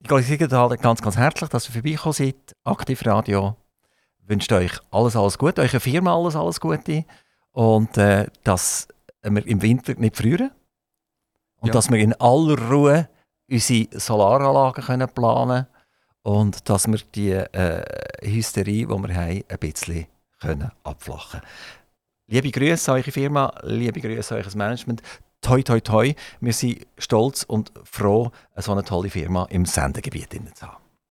Nicola Siegenthaler, ganz, ganz herzlich, dass ihr vorbeigekommen seid. Aktiv Radio wünscht euch alles, alles Gute, eurer Firma alles, alles Gute und äh, dass wir im Winter nicht frieren und Ja. dass wir in aller Ruhe unsere Solaranlagen können planen und dass wir die äh, Hysterie, die wir haben, ein bisschen können abflachen Liebe Grüße an eure Firma, liebe Grüße an euer Management. Toi, toi, toi. Wir sind stolz und froh, so eine tolle Firma im Sendegebiet zu haben.